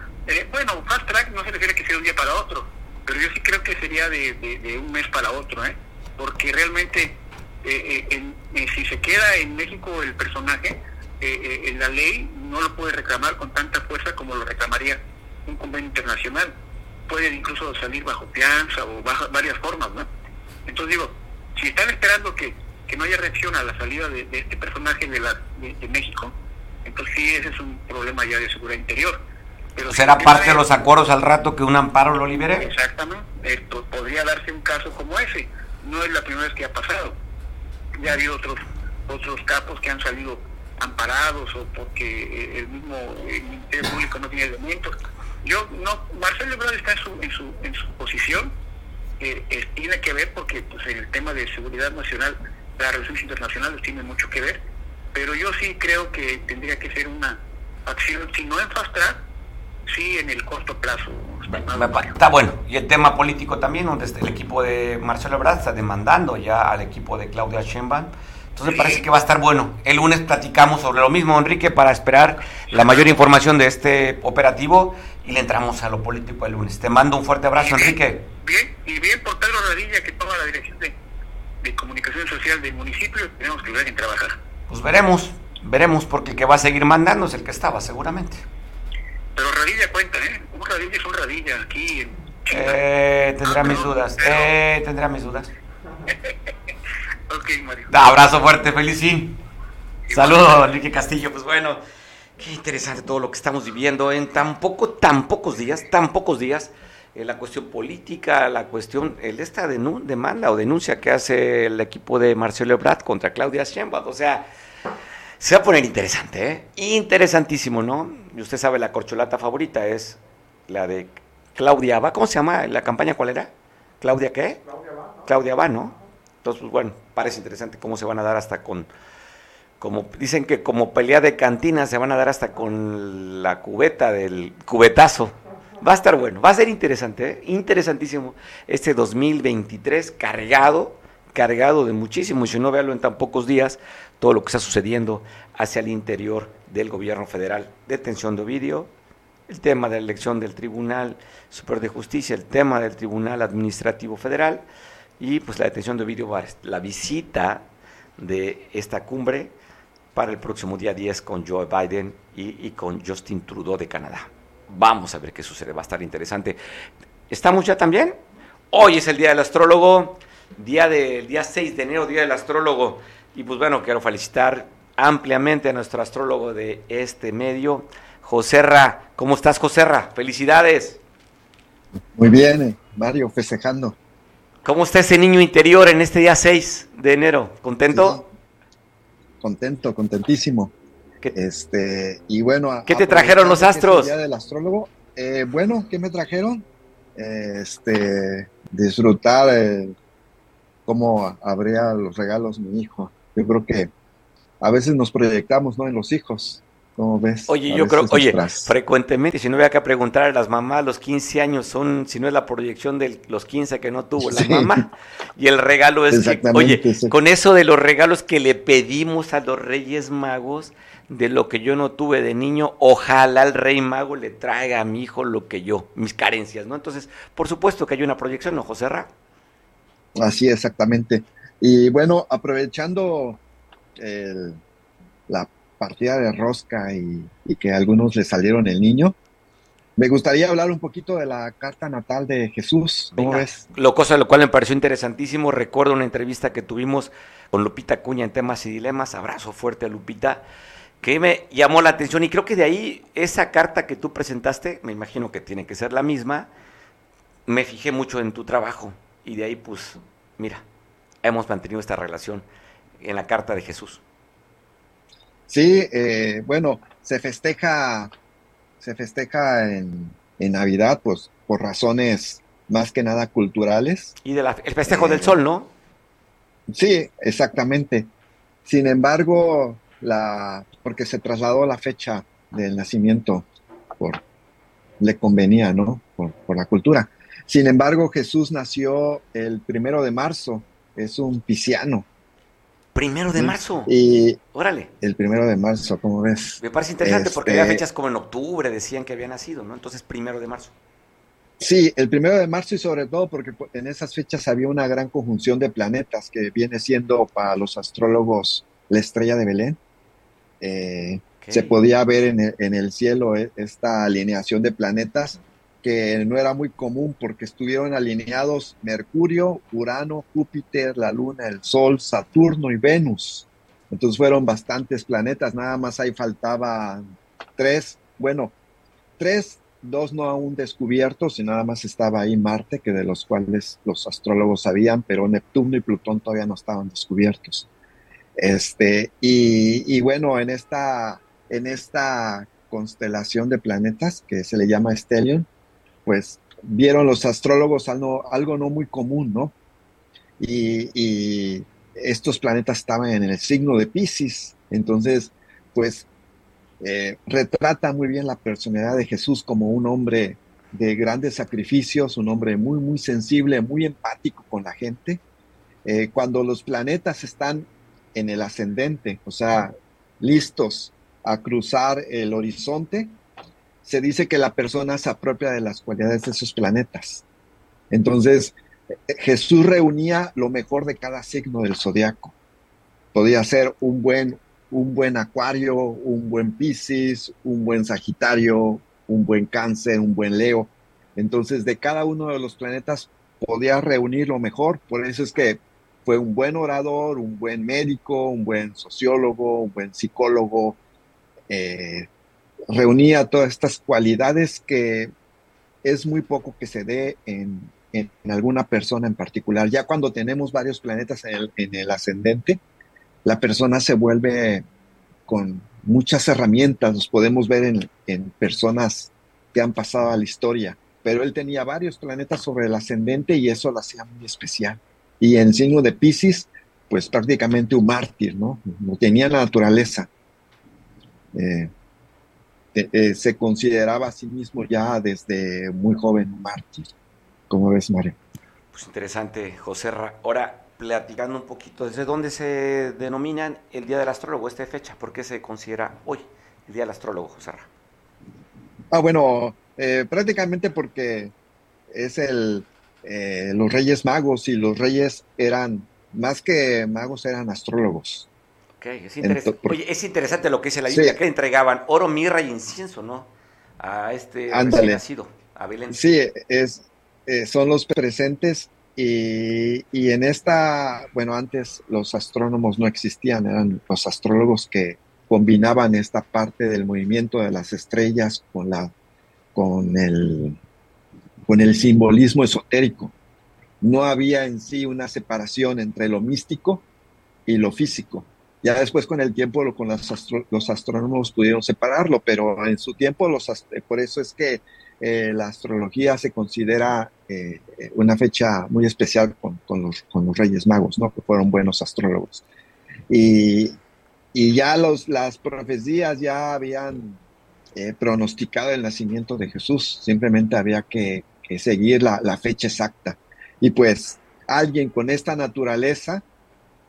bueno, fast track no se refiere que sea un día para otro, pero yo sí creo que sería de, de un mes para otro, ¿eh? porque realmente eh, eh, eh, si se queda en México el personaje, en la ley no lo puede reclamar con tanta fuerza como lo reclamaría un convenio internacional. Puede incluso salir bajo fianza o bajo varias formas, ¿no? Entonces digo, si están esperando que, que no haya reacción a la salida de, este personaje de, la, de, México, entonces sí, ese es un problema ya de seguridad interior. Pero ¿Será parte de los acuerdos al rato que un amparo lo libere? Exactamente, esto podría darse un caso como ese no es la primera vez que ha pasado. Ya ha habido otros, otros capos que han salido amparados o porque eh, el mismo Ministerio Público no tiene elementos. Yo no, Marcelo Ebrard está en su, en su, en su posición, eh, tiene que ver porque pues, el tema de seguridad nacional, las relaciones internacionales tiene mucho que ver, pero yo sí creo que tendría que ser una acción, si no en fast track, sí en el corto plazo. Está bueno. Y el tema político también, donde el equipo de Marcelo Ebrard está demandando ya al equipo de Claudia Sheinbaum. Entonces parece que va a estar bueno. El lunes platicamos sobre lo mismo, Enrique, para esperar la mayor información de este operativo y le entramos a lo político el lunes. Te mando un fuerte abrazo, Enrique. Bien, y bien por Pedro Radilla que toma la dirección de, comunicación social del municipio. Tenemos que ver en trabajar. Pues veremos, veremos, porque el que va a seguir mandando es el que estaba, seguramente. Pero Radilla cuenta, ¿eh? Un Radilla es un Radilla aquí en Eh, tendrá ah, mis dudas. Eh, tendrá mis dudas. ok, Mario. Abrazo fuerte, felicín. Saludos, Enrique Castillo. Pues bueno, qué interesante todo lo que estamos viviendo en tan poco, tan pocos días, tan pocos días. Eh, la cuestión política, la cuestión, el, esta demanda o denuncia que hace el equipo de Marcelo Ebrard contra Claudia Sheinbaum. O sea, se va a poner interesante, ¿eh? Interesantísimo, ¿no? Y usted sabe, la corcholata favorita es la de Claudia Va. ¿Cómo se llama? ¿La campaña cuál era? ¿Claudia qué? Claudia Va. Claudia Va, ¿no? Entonces, pues bueno, parece interesante cómo se van a dar hasta con, como dicen que como pelea de cantina se van a dar hasta con la cubeta del cubetazo. Va a estar bueno, va a ser interesante, ¿eh? interesantísimo este 2023 cargado, cargado de muchísimo, y si no véalo en tan pocos días, todo lo que está sucediendo hacia el interior del gobierno federal. Detención de Ovidio, el tema de la elección del Tribunal Superior de Justicia, el tema del Tribunal Administrativo Federal y pues la detención de Ovidio la visita de esta cumbre para el próximo día 10 con Joe Biden y, y, con Justin Trudeau de Canadá. Vamos a ver qué sucede, va a estar interesante. ¿Estamos ya también? Hoy es el Día del Astrólogo, día del día 6 de enero, Día del Astrólogo. Y pues bueno, quiero felicitar ampliamente a nuestro astrólogo de este medio, Joserra. ¿Cómo estás, Joserra? Felicidades. Muy bien, eh, Mario, festejando. ¿Cómo está ese niño interior en este día 6 de enero? ¿Contento? Contento, contentísimo. este, y bueno, ¿qué te trajeron los astros? día del astrólogo. Eh, bueno, ¿qué me trajeron? Este, disfrutar eh, cómo abría los regalos mi hijo yo creo que a veces nos proyectamos, ¿no? En los hijos. ¿Cómo ves? Oye, yo creo, oye, frecuentemente, si no voy acá a preguntar a las mamás, los 15 años son, si no es la proyección de los 15 que no tuvo la mamá, y el regalo es que, oye, con eso de los regalos que le pedimos a los Reyes Magos, de lo que yo no tuve de niño, ojalá el Rey Mago le traiga a mi hijo lo que yo, mis carencias, ¿no? Entonces, por supuesto que hay una proyección, ¿no, José Ra? Así, exactamente. Y bueno, aprovechando la partida de rosca y, que a algunos le salieron el niño, me gustaría hablar un poquito de la carta natal de Jesús. ¿Cómo ves? Lo cosa lo cual me pareció interesantísimo. Recuerdo una entrevista que tuvimos con Lupita Cuña en temas y dilemas. Abrazo fuerte a Lupita. que me llamó la atención y creo que de ahí esa carta que tú presentaste, me imagino que tiene que ser la misma, me fijé mucho en tu trabajo y de ahí pues, mira, hemos mantenido esta relación en la carta de Jesús. Sí, eh, bueno, se festeja, se festeja en, Navidad, pues por razones más que nada culturales. Y del festejo del eh, sol, ¿no? Sí, exactamente. Sin embargo, la, porque se trasladó la fecha del nacimiento por le convenía, ¿no? Por, por, la cultura. Sin embargo, Jesús nació el primero de marzo, es un pisciano. Primero de marzo. Y órale. El primero de marzo, ¿cómo ves? Me parece interesante porque había este fechas como en octubre, decían que había nacido, ¿no? Entonces, primero de marzo. Sí, el primero de marzo y sobre todo porque en esas fechas había una gran conjunción de planetas que viene siendo para los astrólogos la estrella de Belén. Eh, se podía ver en el, en el cielo eh, esta alineación de planetas que no era muy común porque estuvieron alineados Mercurio, Urano, Júpiter, la Luna, el Sol, Saturno y Venus. Entonces fueron bastantes planetas, nada más ahí faltaba tres, bueno, tres, dos no aún descubiertos y nada más estaba ahí Marte, que de los cuales los astrólogos sabían, pero Neptuno y Plutón todavía no estaban descubiertos. Este, y, y bueno, en esta, en esta constelación de planetas que se le llama Stellium, pues vieron los astrólogos algo, algo no muy común, ¿no? Y, estos planetas estaban en el signo de Pisces, entonces, pues eh, retrata muy bien la personalidad de Jesús como un hombre de grandes sacrificios, un hombre muy, muy sensible, muy empático con la gente. Eh, cuando los planetas están en el ascendente, o sea, listos a cruzar el horizonte, se dice que la persona se apropia de las cualidades de esos planetas. Entonces, Jesús reunía lo mejor de cada signo del zodiaco. Podía ser un buen, un buen acuario, un buen Piscis, un buen Sagitario, un buen Cáncer, un buen Leo. Entonces, de cada uno de los planetas podía reunir lo mejor. Por eso es que fue un buen orador, un buen médico, un buen sociólogo, un buen psicólogo, eh, reunía todas estas cualidades que es muy poco que se dé en, alguna persona en particular. Ya cuando tenemos varios planetas en el, ascendente, la persona se vuelve con muchas herramientas, los podemos ver en, en, personas que han pasado a la historia, pero él tenía varios planetas sobre el ascendente y eso lo hacía muy especial. Y en signo de Pisces, pues prácticamente un mártir, ¿no? No tenía la naturaleza. Eh, eh, eh, se consideraba a sí mismo ya desde muy joven mártir. ¿Cómo ves, Mario? Pues interesante, José. Ahora, platicando un poquito, ¿desde dónde se denomina el Día del Astrólogo, esta fecha? ¿Por qué se considera hoy el Día del Astrólogo, José Ah, bueno, eh, prácticamente porque es el los Reyes Magos y los Reyes eran, más que magos, eran astrólogos es, Oye, es interesante lo que dice la Biblia, que entregaban oro, mirra y incienso, ¿no? A este nacido, a Belén. Sí, es, eh, son los presentes y, en esta, bueno, antes los astrónomos no existían, eran los astrólogos que combinaban esta parte del movimiento de las estrellas con la con el con el simbolismo esotérico. No había en sí una separación entre lo místico y lo físico. Ya después con el tiempo con los, astrónomos pudieron separarlo, pero en su tiempo los por eso es que eh, la astrología se considera eh, una fecha muy especial con, los, Reyes Magos, ¿no? que fueron buenos astrólogos. Y, ya los, las profecías ya habían eh, pronosticado el nacimiento de Jesús, simplemente había que, seguir la, la fecha exacta. Y pues alguien con esta naturaleza,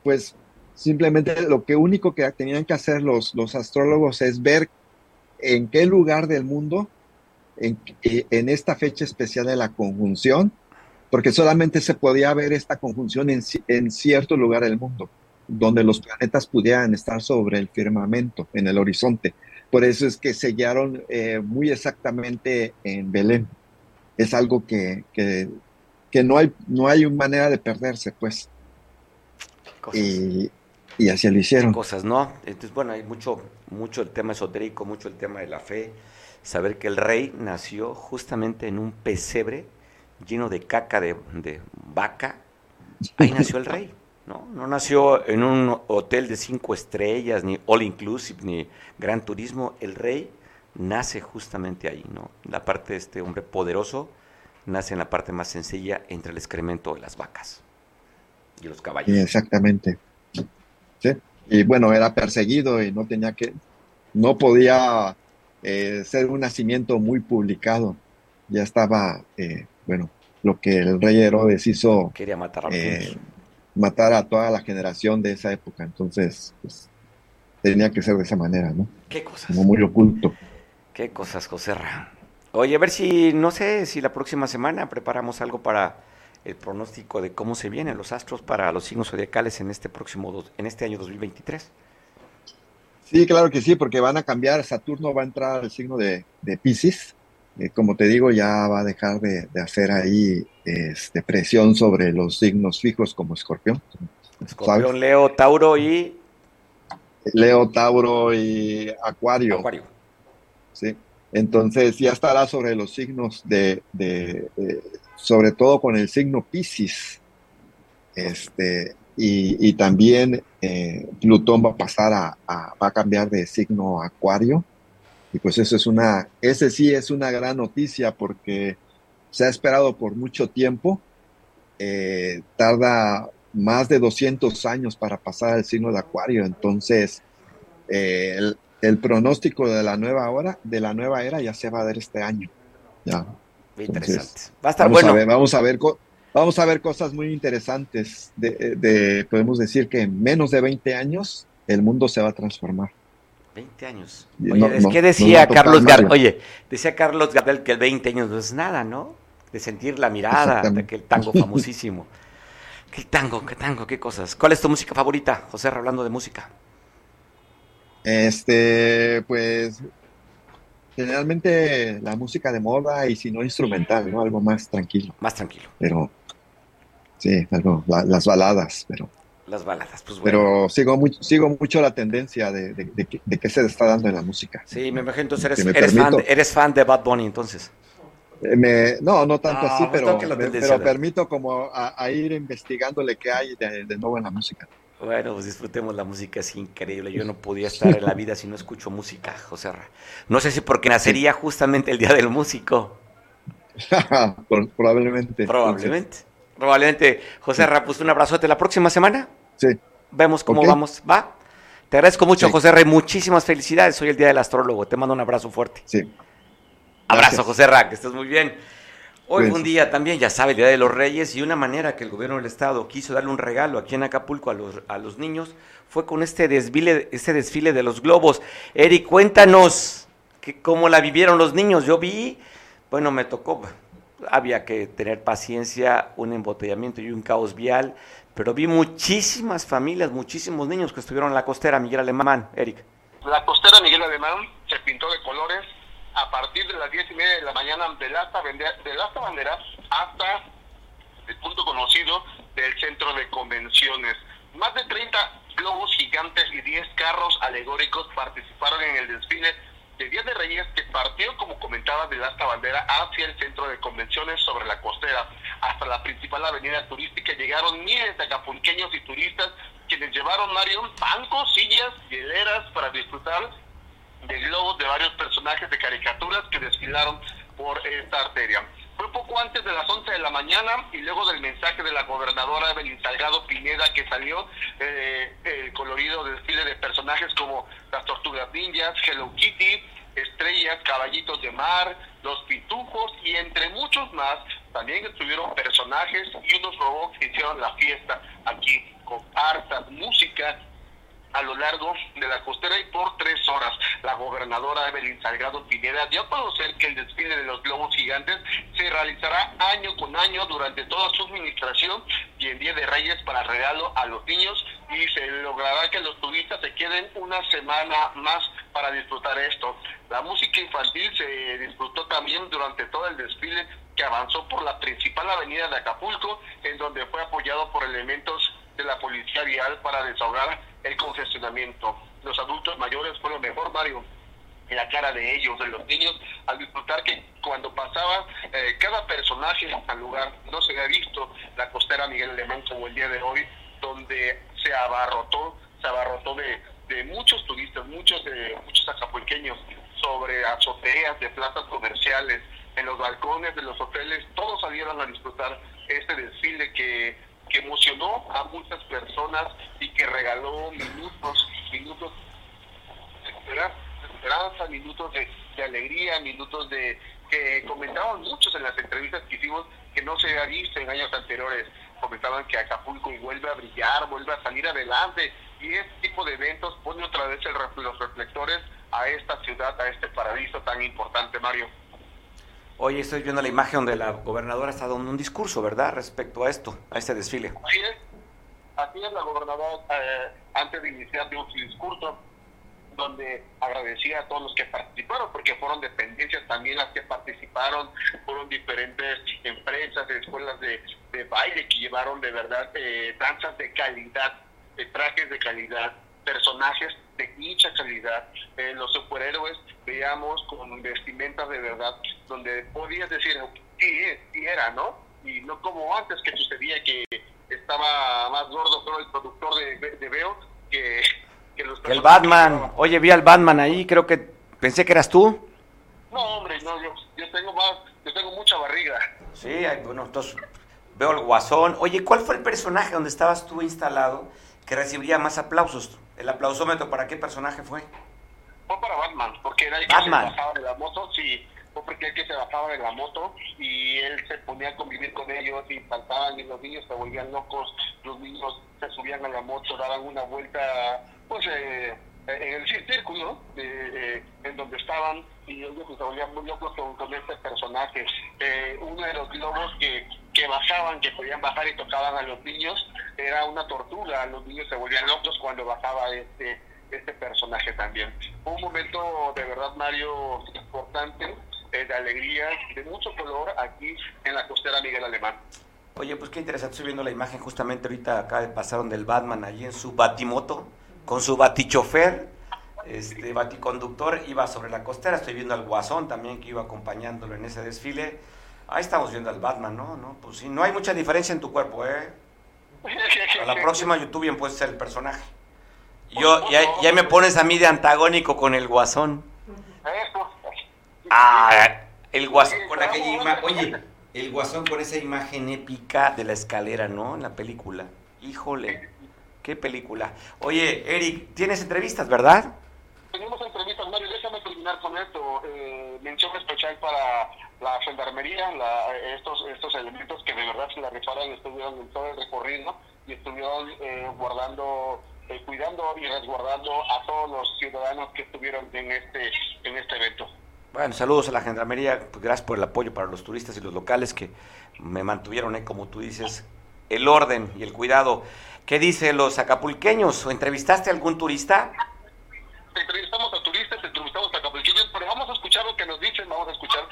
pues Simplemente lo que único que tenían que hacer los, los astrólogos es ver en qué lugar del mundo, en, en, esta fecha especial de la conjunción, porque solamente se podía ver esta conjunción en, en cierto lugar del mundo, donde los planetas pudieran estar sobre el firmamento, en el horizonte. Por eso es que sellaron eh, muy exactamente en Belén. Es algo que, que, que, no, hay, no hay manera de perderse, pues. Y, y así lo hicieron. Cosas, ¿no? Entonces, bueno, hay mucho, mucho el tema esotérico, mucho el tema de la fe. Saber que el rey nació justamente en un pesebre lleno de caca de, de vaca. Ahí nació el rey, ¿no? No nació en un hotel de cinco estrellas, ni all inclusive, ni gran turismo. El rey nace justamente ahí, ¿no? La parte de este hombre poderoso nace en la parte más sencilla entre el excremento de las vacas y los caballos. Sí, exactamente. Sí. Y bueno, era perseguido y no tenía que, no podía eh, ser un nacimiento muy publicado. Ya estaba, eh, bueno, lo que el rey Herodes hizo. Quería matar a eh, matar a toda la generación de esa época. Entonces, pues, tenía que ser de esa manera, ¿no? ¿Qué cosas? Como muy oculto. Qué cosas, Joserra. Oye, a ver si, no sé, si la próxima semana preparamos algo para el pronóstico de cómo se vienen los astros para los signos zodiacales en este próximo, dos- en este año 2023. Sí, claro que sí, porque van a cambiar. Saturno va a entrar al signo de, de Pisces. Eh, como te digo, ya va a dejar de, de hacer ahí este, presión sobre los signos fijos como Escorpión. Escorpión, ¿sabes? Leo, Tauro y Leo, Tauro y Acuario. Acuario. ¿sí? Entonces ya estará sobre los signos de, de- de- sobre todo con el signo Piscis. Este, y, y también eh, Plutón va a pasar a, a- va a cambiar de signo Acuario. Y pues eso es una, ese sí es una gran noticia porque se ha esperado por mucho tiempo. Eh, tarda más de 200 años para pasar al signo de Acuario. Entonces, eh, el, el pronóstico de la nueva hora, de la nueva era, ya se va a dar este año. Ya. Entonces, interesante. Va a estar Vamos bueno. a ver, vamos a ver, vamos a ver cosas muy interesantes. De, de- podemos decir que en menos de 20 años el mundo se va a transformar. 20 años. Oye, no- es no- que no decía Carlos Gar- Mario. oye, decía Carlos Gardel que el 20 años no es nada, ¿no? De sentir la mirada de aquel tango famosísimo. ¿Qué tango, qué tango, qué cosas? ¿Cuál es tu música favorita, José, hablando de música? Este, pues, generalmente la música de moda y si no instrumental, ¿no? Algo más tranquilo. Más tranquilo. Pero, sí, algo, la- las baladas, pero, Las baladas, pues bueno. pero sigo mucho, sigo mucho la tendencia de, de, de, que- de qué se está dando en la música. Sí, me imagino entonces eres, Si fan, eres fan de Bad Bunny, entonces. Eh, me- no, no tanto Ah, así, pues pero, pero, permito como a, a ir investigándole qué hay de, de nuevo en la música. Bueno, pues disfrutemos la música, es increíble. Yo no podía estar en la vida si no escucho música, José. No sé si porque nacería justamente el Día del Músico. Probablemente. Probablemente. Probablemente. José Ra, pues un abrazote la próxima semana. Sí, Vemos cómo vamos. ¿Va? Te agradezco mucho, Sí. José Ra. Muchísimas felicidades. Hoy el Día del Astrólogo. Te mando un abrazo fuerte. sí. Abrazo, Gracias. José Ra, que estés muy bien. Hoy fue un día también, ya sabe, el Día de los Reyes, y una manera que el gobierno del Estado quiso darle un regalo aquí en Acapulco a los, a los niños fue con este desfile, este desfile de los globos. Eric, cuéntanos que, cómo la vivieron los niños. Yo vi, bueno, me tocó, había que tener paciencia, un embotellamiento y un caos vial, pero vi muchísimas familias, muchísimos niños que estuvieron en la costera, Miguel Alemán, Eric. La costera Miguel Alemán se pintó de colores a partir de las diez y media de la mañana del asta, Bande- del asta bandera hasta el punto conocido del centro de convenciones. Más de 30 globos gigantes y 10 carros alegóricos participaron en el desfile de Día de Reyes que partió, como comentaba, del asta bandera hacia el centro de convenciones sobre la costera. Hasta la principal avenida turística llegaron miles de acapulqueños y turistas quienes llevaron, Mario, bancos, sillas, hieleras para disfrutar de globos de varios personajes de caricaturas que desfilaron por esta arteria. Fue poco antes de las 11 de la mañana y luego del mensaje de la gobernadora Evelyn Salgado Pineda que salió eh, el colorido desfile de personajes como las tortugas ninjas, Hello Kitty, estrellas, caballitos de mar, los pitujos y entre muchos más. También estuvieron personajes y unos robots que hicieron la fiesta aquí con harta música a lo largo de la costera y por tres horas. La gobernadora Evelyn Salgado Pineda dio a conocer que el desfile de los globos gigantes se realizará año con año durante toda su administración y en Día de Reyes para regalo a los niños y se logrará que los turistas se queden una semana más para disfrutar esto. La música infantil se disfrutó también durante todo el desfile que avanzó por la principal avenida de Acapulco, en donde fue apoyado por elementos de la policía vial para desahogar el congestionamiento. Los adultos mayores fue lo mejor, Mario, en la cara de ellos, de los niños, al disfrutar que cuando pasaba eh, cada personaje al lugar, no se había visto la costera Miguel Alemán como el día de hoy, donde se abarrotó, se abarrotó de, de muchos turistas, muchos, de muchos acapulqueños, sobre azoteas de plazas comerciales, en los balcones de los hoteles, todos salieron a disfrutar este desfile que, que emocionó a muchas personas y que regaló minutos, minutos de esperanza, minutos de, de alegría, minutos de que comentaban muchos en las entrevistas que hicimos que no se había visto en años anteriores. Comentaban que Acapulco vuelve a brillar, vuelve a salir adelante y este tipo de eventos pone otra vez el, los reflectores a esta ciudad, a este paraíso tan importante, Mario. Oye, estoy viendo la imagen donde la gobernadora está dando un discurso, ¿verdad? Respecto a esto, a este desfile. Así es, así es la gobernadora, eh, antes de iniciar dio su discurso, donde agradecía a todos los que participaron, porque fueron dependencias también las que participaron, fueron diferentes empresas, escuelas de, de baile que llevaron de verdad eh, danzas de calidad, de trajes de calidad, personajes de mucha calidad. Eh, los superhéroes veíamos con vestimentas de verdad, donde podías decir, sí, sí era, ¿no? Y no como antes que sucedía que estaba más gordo pero el productor de, de Veo que, que los El Batman, oye, vi al Batman ahí, creo que pensé que eras tú. No, hombre, no, yo, yo tengo más, yo tengo mucha barriga. Sí, bueno, entonces veo el guasón. Oye, ¿cuál fue el personaje donde estabas tú instalado que recibiría más aplausos? ¿El aplausómetro para qué personaje fue? Fue para Batman, porque era el que Batman. se bajaba de la moto, sí, fue porque el que se bajaba de la moto y él se ponía a convivir con ellos y saltaban y los niños se volvían locos, los niños se subían a la moto, daban una vuelta, pues eh, en el círculo eh, eh, en donde estaban y ellos se volvían muy locos con, con este personaje. Eh, uno de los globos que, que bajaban, que podían bajar y tocaban a los niños, era una tortuga, los niños se volvían locos cuando bajaba este este personaje también. Fue un momento de verdad, Mario, importante, eh, de alegría, de mucho color aquí en la costera Miguel Alemán. Oye, pues qué interesante, estoy viendo la imagen justamente ahorita acá pasaron del Batman allí en su batimoto, con su batichofer, este baticonductor, iba sobre la costera, estoy viendo al Guasón también que iba acompañándolo en ese desfile. Ahí estamos viendo al Batman, ¿no? no pues sí, no hay mucha diferencia en tu cuerpo, ¿eh? A la próxima YouTube bien puedes ser el personaje. Yo, ya, ya me pones a mí de antagónico con el Guasón. Ah, el guasón con aquella imagen. Oye, el guasón con esa imagen épica de la escalera, ¿no? En la película. Híjole, qué película. Oye, Eric, tienes entrevistas, ¿verdad? Tenemos entrevistas, Mario, déjame terminar con esto. Eh, mención especial para la gendarmería, la, estos, estos elementos que de verdad se la rifaron, estuvieron en todo el recorrido y estuvieron eh, guardando, eh, cuidando y resguardando a todos los ciudadanos que estuvieron en este, en este evento. Bueno, saludos a la gendarmería, pues gracias por el apoyo para los turistas y los locales que me mantuvieron, ahí, como tú dices, el orden y el cuidado. ¿Qué dicen los acapulqueños? ¿O ¿Entrevistaste a algún turista? Entrevistamos a turistas, entrevistamos a acapulqueños, pero vamos a escuchar lo que nos dicen, vamos a escuchar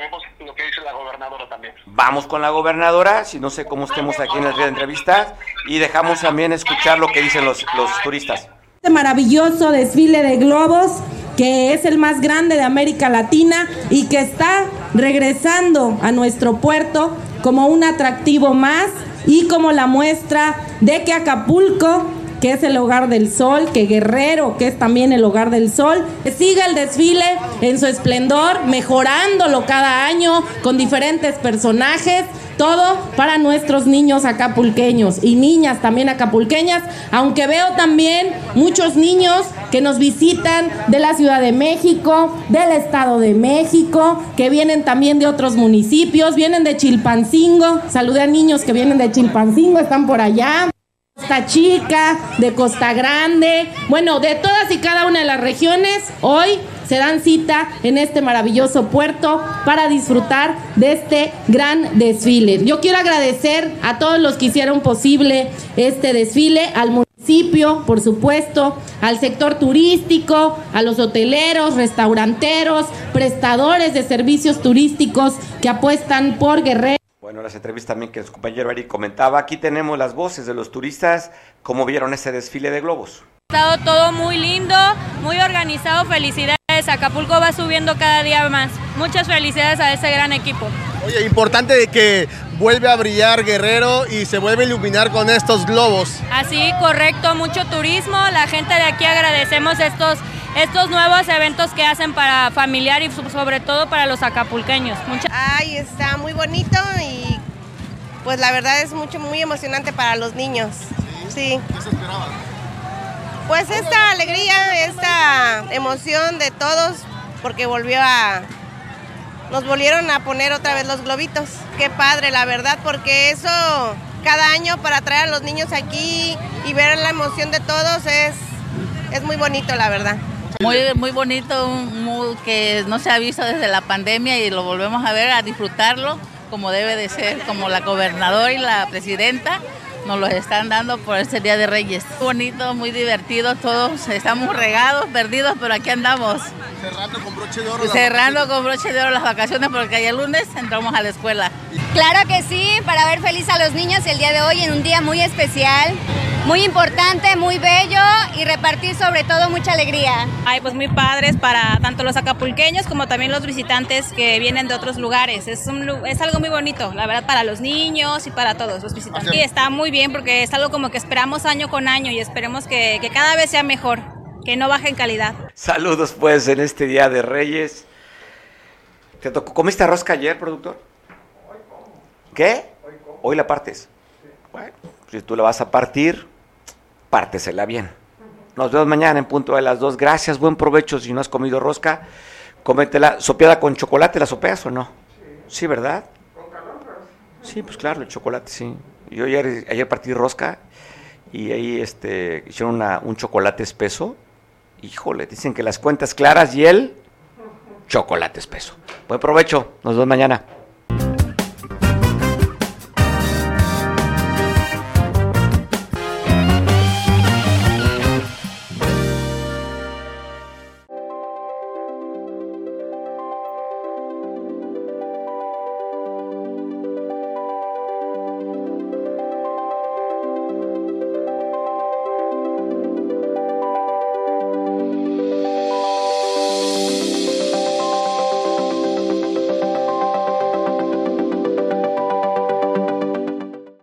si podemos lo que dice la gobernadora también. Vamos con la gobernadora, si no sé cómo estemos aquí en el día de entrevistas, y dejamos también escuchar lo que dicen los, los turistas. Este maravilloso desfile de globos que es el más grande de América Latina y que está regresando a nuestro puerto como un atractivo más y como la muestra de que Acapulco, que es el hogar del sol, que Guerrero, que es también el hogar del sol, siga el desfile en su esplendor, mejorándolo cada año con diferentes personajes todo para nuestros niños acapulqueños y niñas también acapulqueñas, aunque veo también muchos niños que nos visitan de la Ciudad de México, del Estado de México, que vienen también de otros municipios, vienen de Chilpancingo, saludé a niños que vienen de Chilpancingo, están por allá. Costa Chica, de Costa Grande, bueno, de todas y cada una de las regiones, hoy se dan cita en este maravilloso puerto para disfrutar de este gran desfile. Yo quiero agradecer a todos los que hicieron posible este desfile, al municipio, por supuesto, al sector turístico, a los hoteleros, restauranteros, prestadores de servicios turísticos que apuestan por Guerrero. Bueno, las entrevistas también que su compañero Eric comentaba, aquí tenemos las voces de los turistas, cómo vieron ese desfile de globos. Ha estado todo muy lindo, muy organizado, felicidades. Acapulco va subiendo cada día más. Muchas felicidades a ese gran equipo. Oye, importante de que vuelve a brillar Guerrero y se vuelve a iluminar con estos globos. Así, correcto, mucho turismo. La gente de aquí agradecemos estos, estos nuevos eventos que hacen para familiar y sobre todo para los acapulqueños. Mucha... Ay, está muy bonito y pues la verdad es mucho, muy emocionante para los niños. Sí. ¿Qué se esperaba? Pues esta alegría, esta emoción de todos, porque volvió a, nos volvieron a poner otra vez los globitos. Qué padre, la verdad, porque eso cada año para traer a los niños aquí y ver la emoción de todos es, es muy bonito, la verdad. Muy, muy bonito, muy, que no se ha visto desde la pandemia y lo volvemos a ver, a disfrutarlo como debe de ser, como la gobernadora y la presidenta nos los están dando por este Día de Reyes. Bonito, muy divertido, todos estamos regados, perdidos, pero aquí andamos. Cerrando con broche de oro. Cerrando con broche de oro las vacaciones porque ayer lunes entramos a la escuela. Claro que sí, para ver feliz a los niños el día de hoy en un día muy especial, muy importante, muy bello y repartir sobre todo mucha alegría. Ay, pues muy padres para tanto los acapulqueños como también los visitantes que vienen de otros lugares. Es, un, es algo muy bonito, la verdad, para los niños y para todos los visitantes. Y está muy bien porque es algo como que esperamos año con año y esperemos que, que cada vez sea mejor que no baje en calidad. Saludos pues en este Día de Reyes. ¿Te tocó, ¿Comiste rosca ayer, productor? ¿Qué? Hoy la partes. Bueno, si tú la vas a partir, pártesela bien. Nos vemos mañana en punto de las dos. Gracias, buen provecho. Si no has comido rosca, cómetela. ¿Sopeada con chocolate la sopeas o no? Sí, ¿verdad? Sí, pues claro, el chocolate, sí. Yo ayer, ayer partí rosca y ahí este, hicieron una, un chocolate espeso. Híjole, dicen que las cuentas claras y el chocolate espeso. Buen provecho, nos vemos mañana.